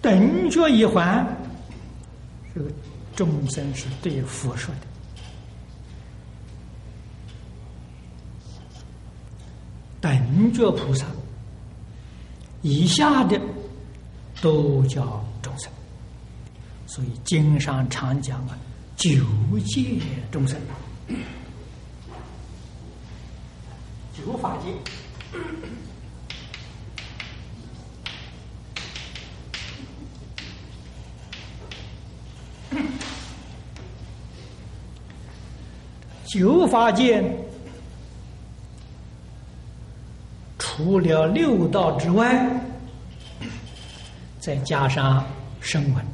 等觉一环，这个众生是对佛说的。等觉菩萨以下的都叫众生，所以经上常讲啊，九界众生，九法界。九法界除了六道之外，再加上声闻、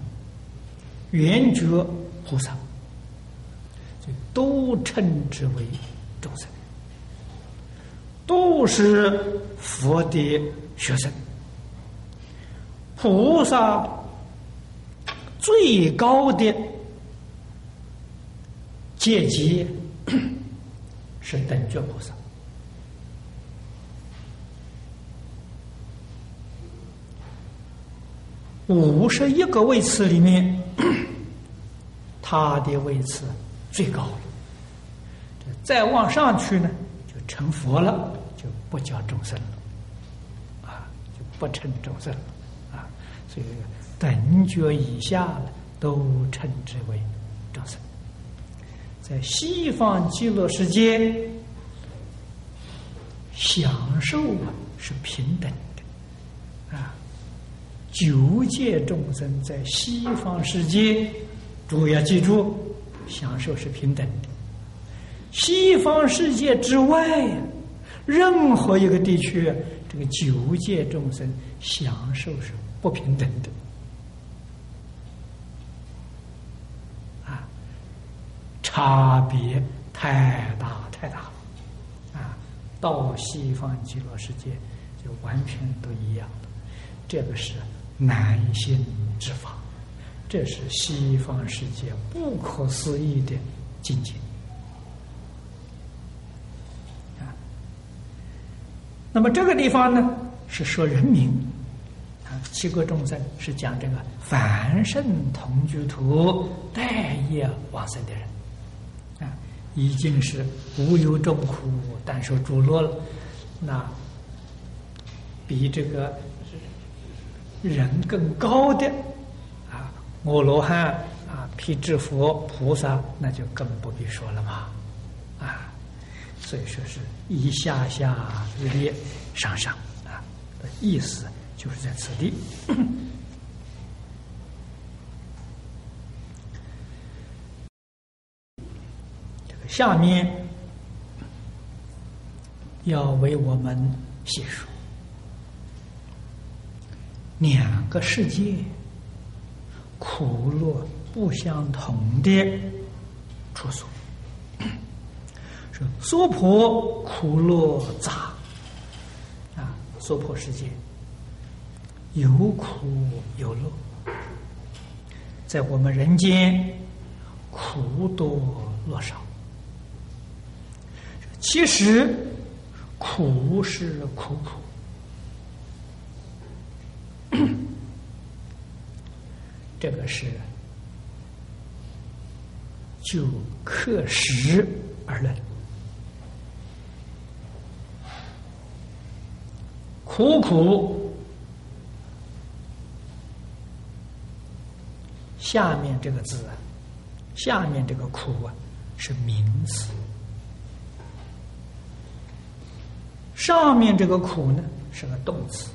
缘觉菩萨，都称之为众生，都是佛的学生。菩萨最高的阶级是等觉菩萨。五十一个位次里面，他的位次最高了。再往上去呢，就成佛了，就不叫众生了，啊，就不称众生了，啊，所以等觉以下都称之为。在西方极乐世界，享受啊是平等的，啊。九界众生在西方世界，诸位要记住，享受是平等的。西方世界之外，任何一个地区，这个九界众生享受是不平等的。差别太大太大了。啊，到西方极乐世界就完全都一样了。这个是。难心之法，这是西方世界不可思议的境界啊。那么这个地方呢，是说人民啊，七个众生是讲这个凡圣同居土待业往生的人，已经是无有众苦，但受诸乐了，那比这个。人更高的啊，阿罗汉啊，辟支佛菩萨，那就更不必说了嘛，啊，所以说是一下下日列上上啊，意思就是在此地。这个下面要为我们写说。两个世界苦乐不相同的处所，说娑婆苦乐杂。啊，娑婆世界有苦有乐，在我们人间苦多乐少，其实苦是苦苦。这个是就刻实而论，苦苦。下面这个字啊，下面这个苦啊是名词，上面这个苦呢是个动词。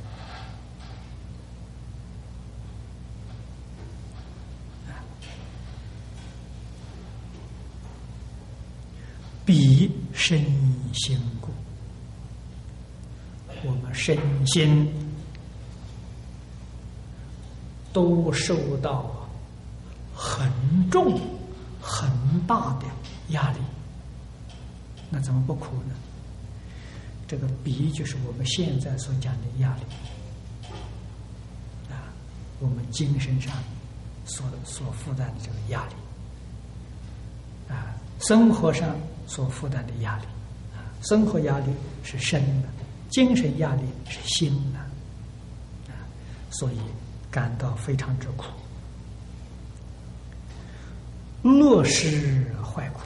比身心故，我们身心都受到很重、很大的压力，那怎么不苦呢？这个比就是我们现在所讲的压力啊，我们精神上所所负担的这个压力啊，生活上。所负担的压力，啊，生活压力是身的，精神压力是心的，啊，所以感到非常之苦。乐是坏苦，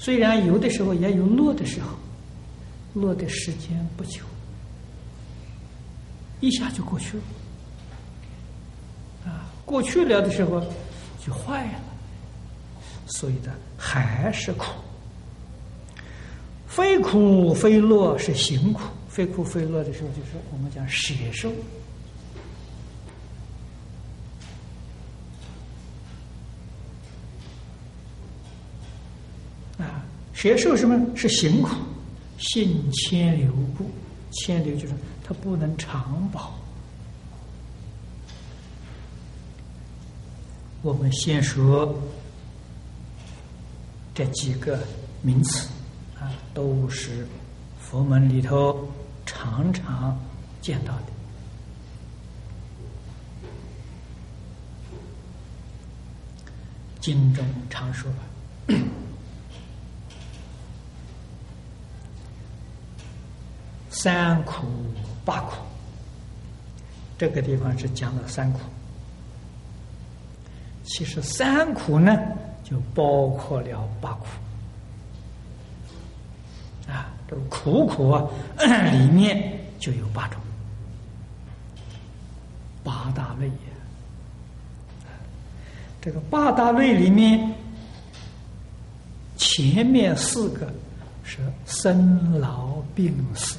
虽然有的时候也有落的时候，落的时间不久，一下就过去了，啊，过去了的时候就坏了。所以呢还是苦，非苦非乐是行苦，非苦非乐的时候就是我们讲舍受。学受什么？是行苦，性迁流故，迁流就是它不能长保。我们先说这几个名词啊，都是佛门里头常常见到的。经中常说吧：“三苦八苦。”这个地方是讲了三苦。其实三苦呢，就包括了八苦。啊，这个苦苦啊，里面就有八种，八大类。这个八大类里面，前面四个是生老病死，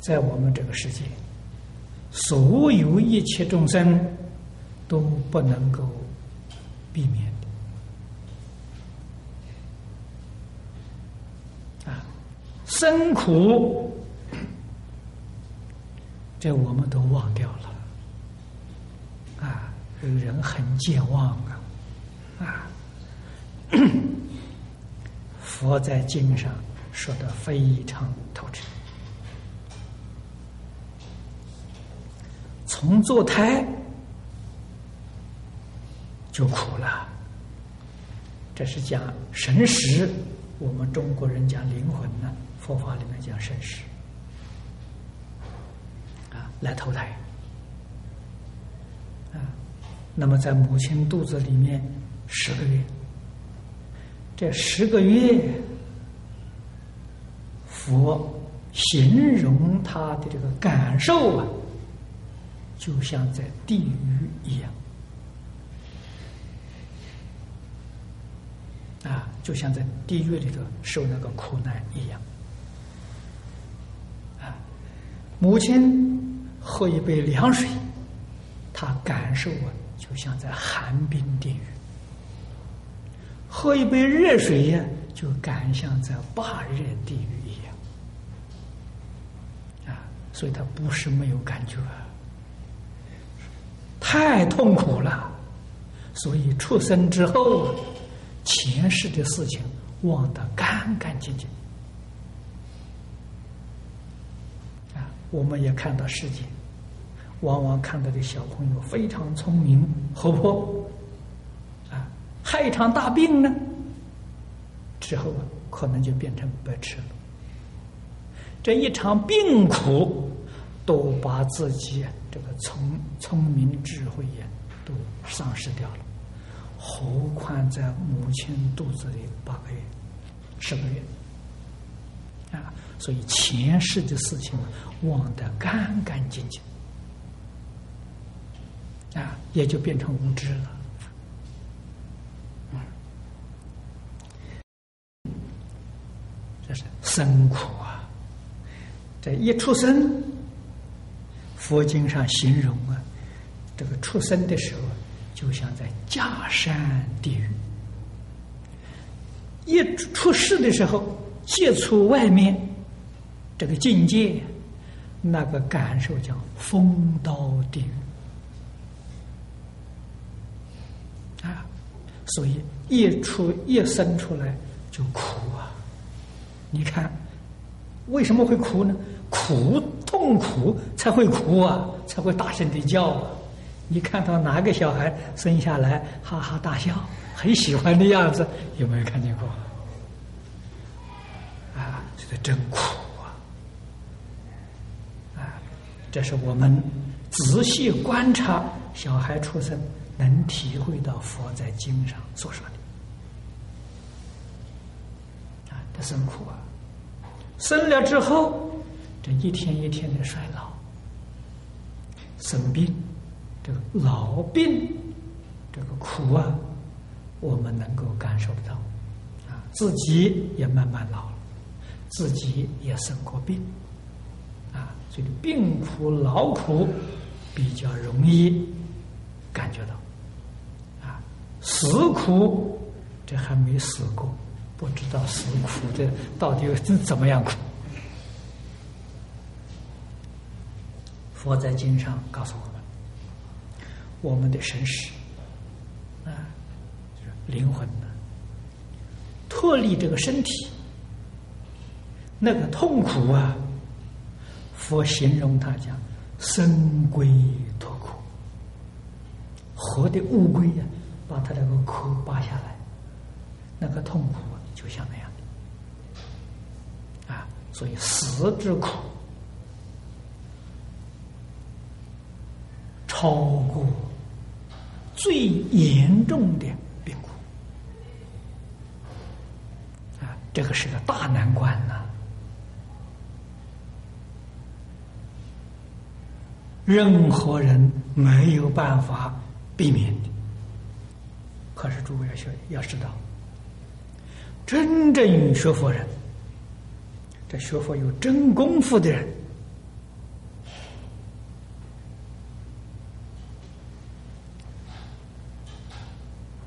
在我们这个世界，所有一切众生都不能够避免的啊，生苦，这我们都忘掉了啊。人很健忘啊，啊！佛在经上说的非常透彻，从坐胎就苦了，这是讲神识。我们中国人讲灵魂呢，佛法里面讲神识啊，来投胎啊。那么，在母亲肚子里面十个月，这十个月，佛形容他的这个感受啊，就像在地狱一样，啊，就像在地狱里头受那个苦难一样，啊，母亲喝一杯凉水，他感受啊。就像在寒冰地狱，喝一杯热水呀，就感像在霸热地狱一样啊！所以他不是没有感觉，太痛苦了。所以出生之后，前世的事情忘得干干净净啊！我们也看到世界。往往看到的小朋友非常聪明、活泼，啊，害一场大病呢，之后啊可能就变成白痴了。这一场病苦，都把自己这个聪聪明智慧呀，都丧失掉了。何况在母亲肚子里八个月、十个月，啊，所以前世的事情忘得干干净净。啊，也就变成无知了。这是生苦啊！这一出生，佛经上形容啊，这个出生的时候，就像在假山地狱；一出世的时候，接触外面这个境界，那个感受叫风刀地狱啊。所以一出一生出来就苦啊！你看为什么会哭呢？苦痛苦才会哭啊，才会大声的叫啊！你看到哪个小孩生下来哈哈大笑，很喜欢的样子，有没有看见过？啊，这个真苦啊！啊，这是我们仔细观察小孩出生。能体会到佛在经上所说的啊，他生苦啊，生了之后，这一天一天的衰老、生病，这个老病，这个苦啊，我们能够感受得到啊，自己也慢慢老了，自己也生过病啊，所以病苦、劳苦比较容易感觉到。啊死苦这还没死过，不知道死苦的到底怎么样苦。佛在经上告诉我们，我们的神识啊，就是灵魂呢，脱离这个身体，那个痛苦啊，佛形容他讲生归脱苦，活的乌龟呀，把它那个壳扒下来，那个痛苦就像那样啊，所以死之苦。超过最严重的病苦啊，这个是个大难关呐！任何人没有办法避免的。可是诸位要学，要知道，真正学佛人，这学佛有真功夫的人。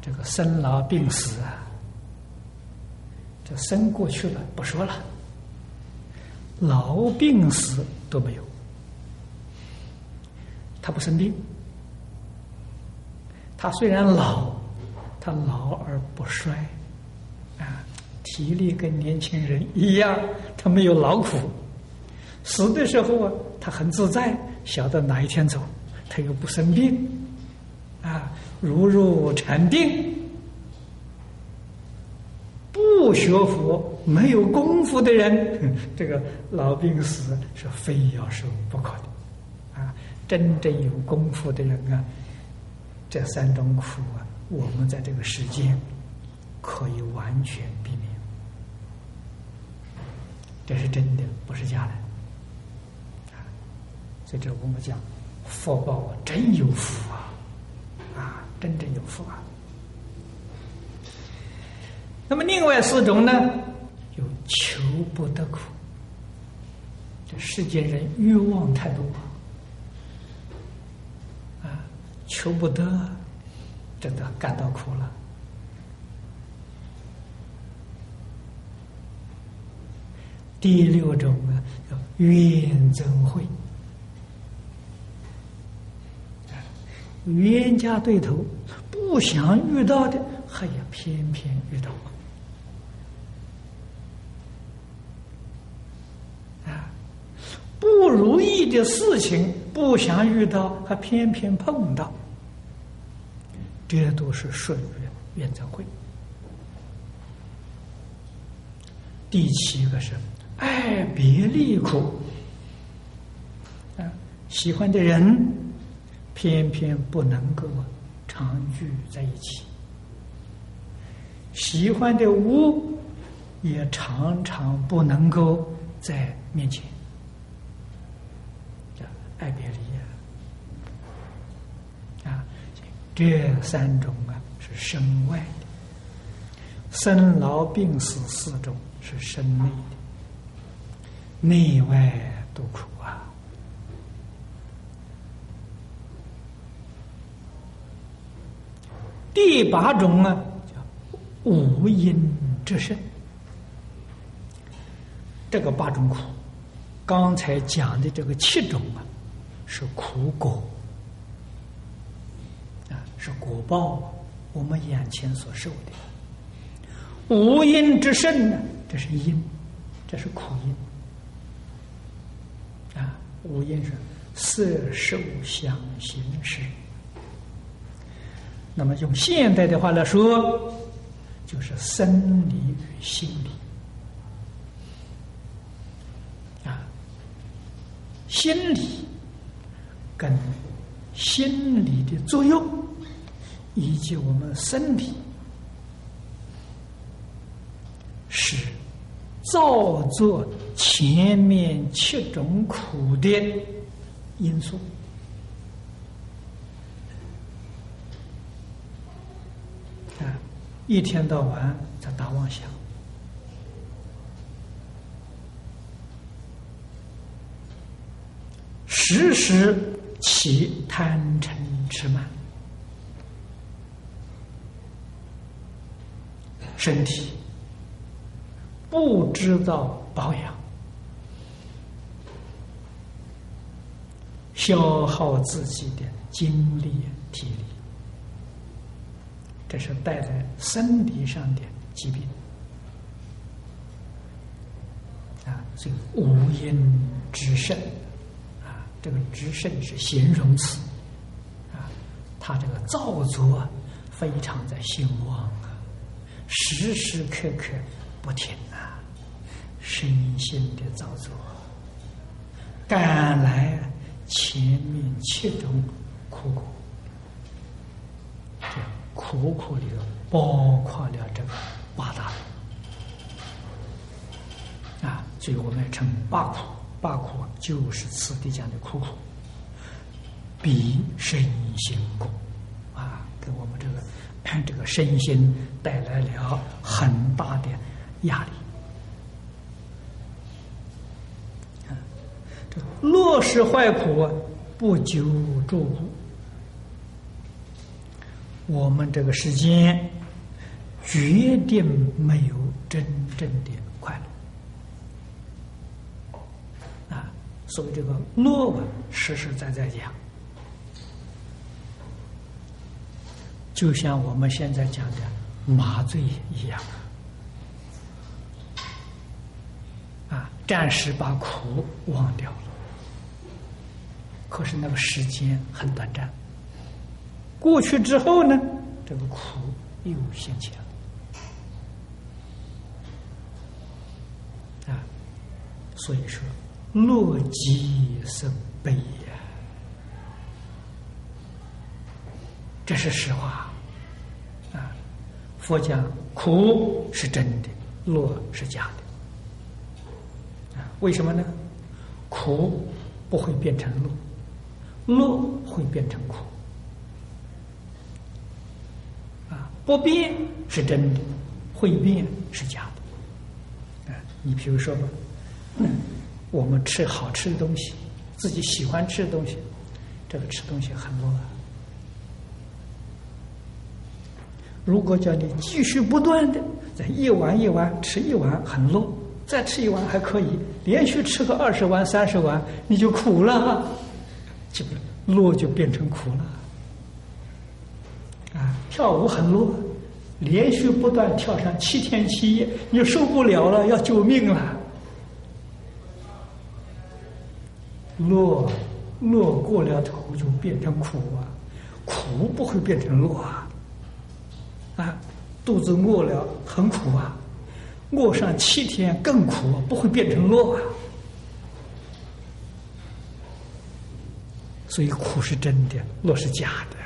这个生老病死啊，这生过去了不说了，老病死都没有，他不生病，他虽然老，他老而不衰，啊，体力跟年轻人一样，他没有劳苦，死的时候啊，他很自在，晓得哪一天走，他又不生病，啊。如入禅定，不学佛、没有功夫的人，这个老病死是非要受不可的。啊，真正有功夫的人啊，这三种苦啊，我们在这个世间可以完全避免。这是真的，不是假的。啊，所以这我们讲，佛报真有福。真正有福啊！那么另外四种呢，有求不得苦。这世间人欲望太多啊，求不得，真的感到苦了。第六种呢，叫怨憎会。冤家对头，不想遇到的，还要偏偏遇到啊！不如意的事情，不想遇到，还偏偏碰到，这都是顺缘缘憎会。第七个是爱别离苦啊，喜欢的人。偏偏不能够常聚在一起，喜欢的物也常常不能够在面前，爱别离啊！这三种啊是身外的，生老病死四种是身内的，内外都苦啊！第八种呢，叫五阴之身。这个八种苦，刚才讲的这个七种啊，是苦果啊，是果报，我们眼前所受的。五阴之身呢，这是阴，这是苦阴啊。五阴是色、受、想、行、识。那么用现代的话来说，就是生理与心理啊，心理跟心理的作用，以及我们身体是造作前面七种苦的因素。一天到晚在打妄想，时时起贪嗔痴慢，身体，不知道保养，消耗自己的精力体力，这是带来生理上的疾病啊！所以五阴之盛啊，这个之盛是形容词啊，他这个造作非常的兴旺啊。时时刻刻不停啊，身心的造作，赶来前面七种苦果，苦苦的包括了这个八大啊，所以我们称八苦，八苦就是此地讲的苦苦，比身心苦啊，给我们这个。这个身心带来了很大的压力。这落实坏苦不久住苦，我们这个时间决定没有真正的快乐啊！所以这个落实实在在讲。就像我们现在讲的麻醉一样，啊，暂时把苦忘掉了，可是那个时间很短暂，过去之后呢，这个苦又现前了，啊，所以说，乐极生悲呀。这是实话，啊！佛讲苦是真的，乐是假的，啊？为什么呢？苦不会变成乐，乐会变成苦，啊！不变是真的，会变是假的，啊！你比如说吧，我们吃好吃的东西，自己喜欢吃的东西，这个吃东西很乐。如果叫你继续不断的在一碗一碗吃一碗很漏，再吃一碗还可以，连续吃个二十碗三十碗你就苦了，就落就变成苦了。跳舞很落，连续不断跳上七天七夜，你受不了了，要救命了。落落过了头就变成苦啊，苦不会变成落啊。啊，肚子饿了很苦啊，饿上七天更苦，不会变成乐啊。所以苦是真的，乐是假的，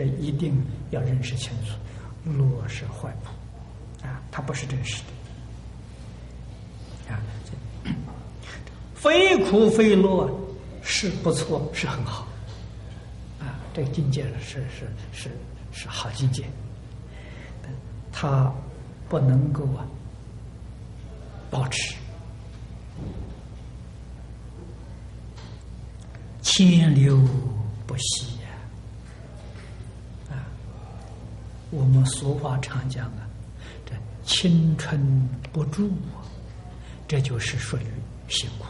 这一定要认识清楚。乐是坏，啊，它不是真实的。啊，非苦非乐是不错，是很好。啊，这境界是是是。是好境界，他不能够啊保持千流不息呀！啊，我们俗话常讲啊，这青春不住啊，这就是属于辛苦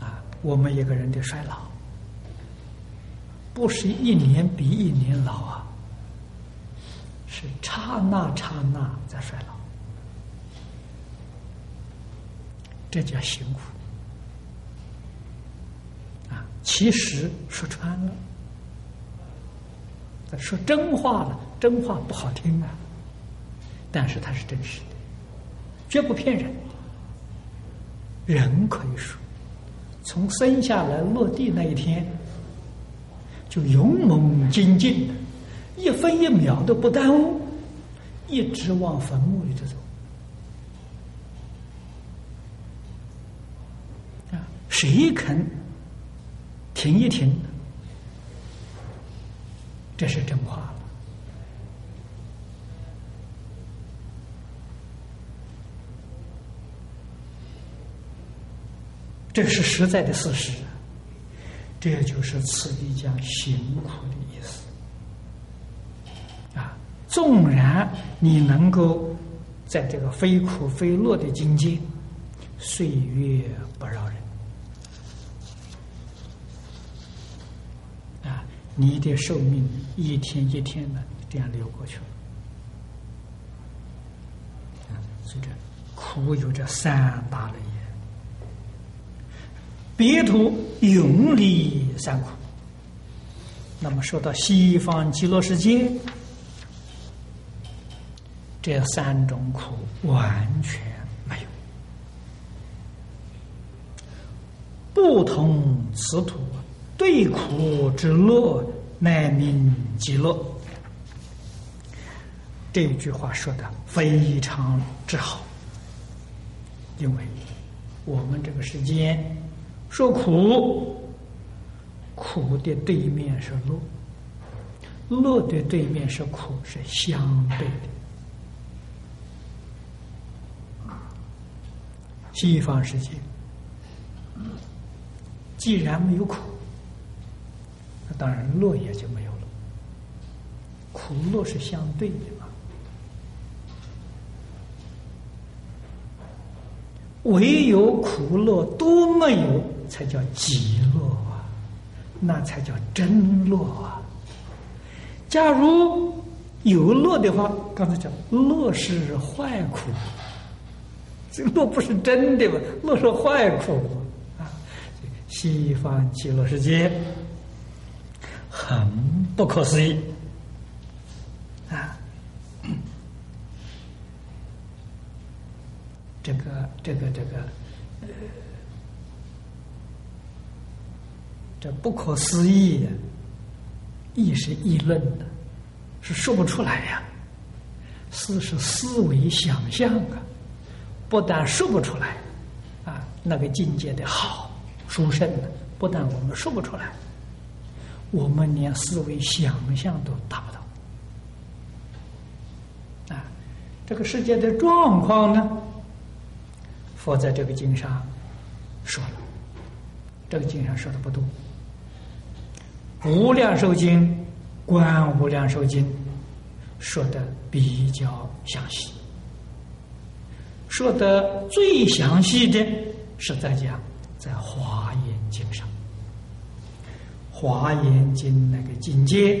啊。我们一个人的衰老。不是一年比一年老啊，是刹那刹那在衰老，这叫辛苦啊！其实说穿了，说真话了，真话不好听啊，但是它是真实的，绝不骗人。人可以说，从生下来落地那一天。就勇猛精进，一分一秒都不耽误，一直往坟墓里头走。啊，谁肯停一停？这是真话，这是实在的事实。这就是此地讲辛苦的意思啊纵然你能够在这个非苦非乐的境界，岁月不饶人啊！你的寿命一天一天的这样流过去了啊！所以这苦有这三大类，别途永离三苦。那么说到西方极乐世界。这三种苦完全没有，不同此土，对苦之乐，乃名极乐。这句话说的非常之好，因为我们这个世间说苦，苦的对面是乐，乐的对面是苦，是相对的。西方世界，既然没有苦，那当然乐也就没有了。苦乐是相对的嘛，唯有苦乐都没有，才叫极乐啊，那才叫真乐啊。假如有乐的话，刚才讲乐是坏苦。这乐不是真的嘛？乐是坏苦啊！西方极乐世界很不可思议啊！这个、这个、这个，呃，这不可思议，亦是议论的，是说不出来呀。思是思维想象啊。不但说不出来，啊，那个境界的好殊胜的，不但我们说不出来，我们连思维想象都达不到。啊，这个世界的状况呢，佛在这个经上说了，这个经上说的不多，《无量寿经》《观无量寿经》说的比较详细。说的最详细的是在讲在《华严经》上，《华严经》那个境界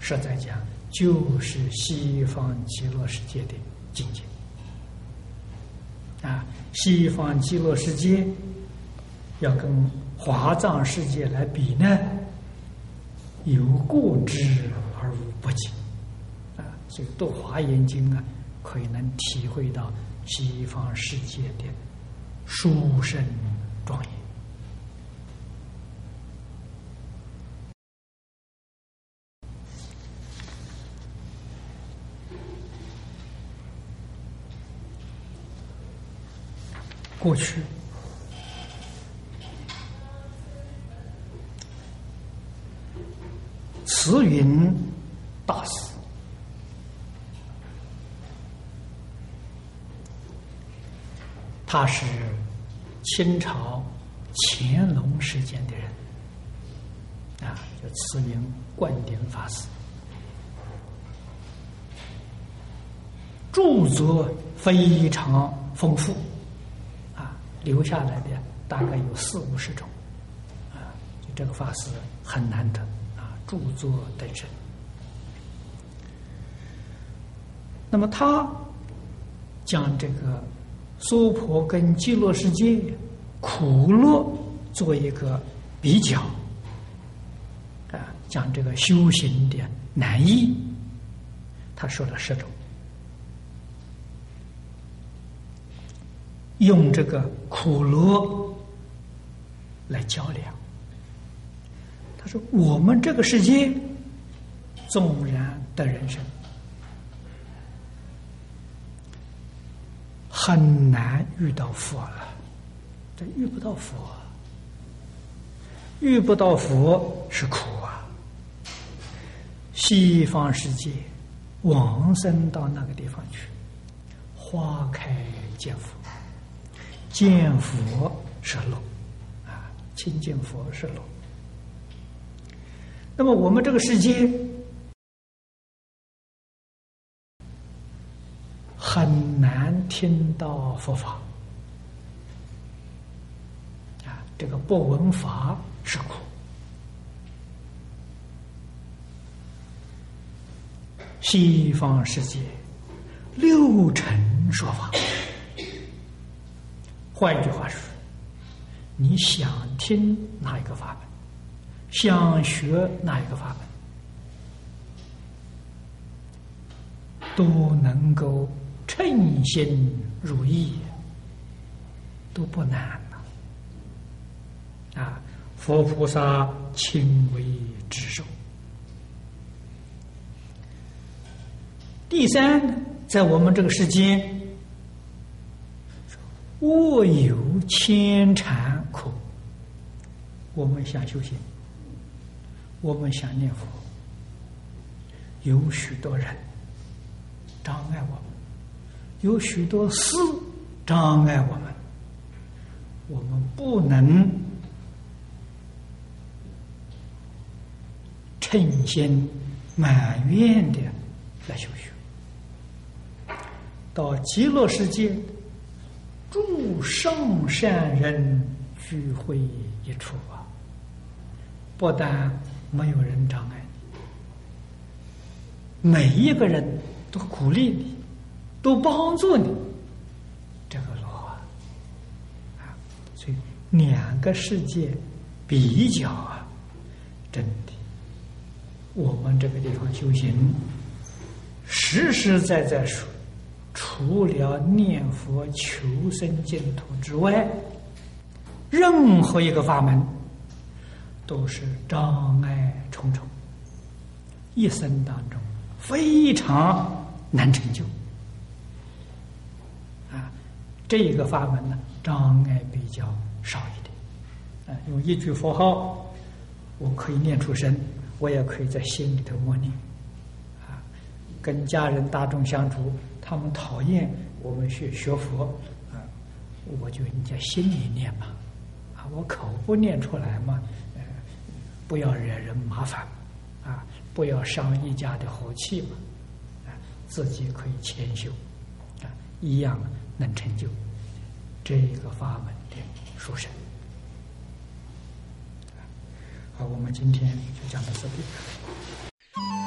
实在讲就是西方极乐世界的境界啊，西方极乐世界要跟华藏世界来比呢，有过之而无不及啊，所以读《华严经》啊，可以能体会到。西方世界的殊胜庄严。过去，慈云大师。他是清朝乾隆时间的人，啊，叫慈云灌顶法师，著作非常丰富，留下来的大概有四五十种，啊，就这个法师很难得，啊，著作等身。那么他将这个。娑婆跟极乐世界苦乐做一个比较，啊，讲这个修行的难易，他说了十种，用这个苦乐来较量。他说：“我们这个世界纵然的人生。”很难遇到佛了，这遇不到佛，遇不到佛是苦啊。西方世界往生到那个地方去，花开见佛，见佛是路啊，亲近佛是路。那么我们这个世界。很难听到佛法啊，这个不闻法是苦。西方世界六尘说法，换句话说，你想听哪一个法门，想学哪一个法门，都能够称心如意，都不难呐。啊，佛菩萨亲为之手。第三，在我们这个世间，卧有千缠苦。我们想修行，我们想念佛，有许多人障碍我们，有许多事障碍我们，我们不能称心满愿的来修学。到极乐世界，诸圣善人聚会一处啊！不但没有人障碍你，每一个人都鼓励你，都帮助你，这个罗啊！啊，所以两个世界比较啊，真的，我们这个地方修行，实实在在说。除了念佛求生净土之外，任何一个法门都是障碍重重，一生当中非常难成就。啊，这个法门呢，障碍比较少一点。啊，用一句佛号，我可以念出声，我也可以在心里头默念。啊，跟家人大众相处。他们讨厌我们学学佛，啊，我就你在心里念嘛，啊，我口不念出来嘛，呃，不要惹人麻烦，啊，不要伤一家的和气嘛，啊，自己可以谦修，啊，一样能成就这一个法门的殊胜。好，我们今天就讲到这里。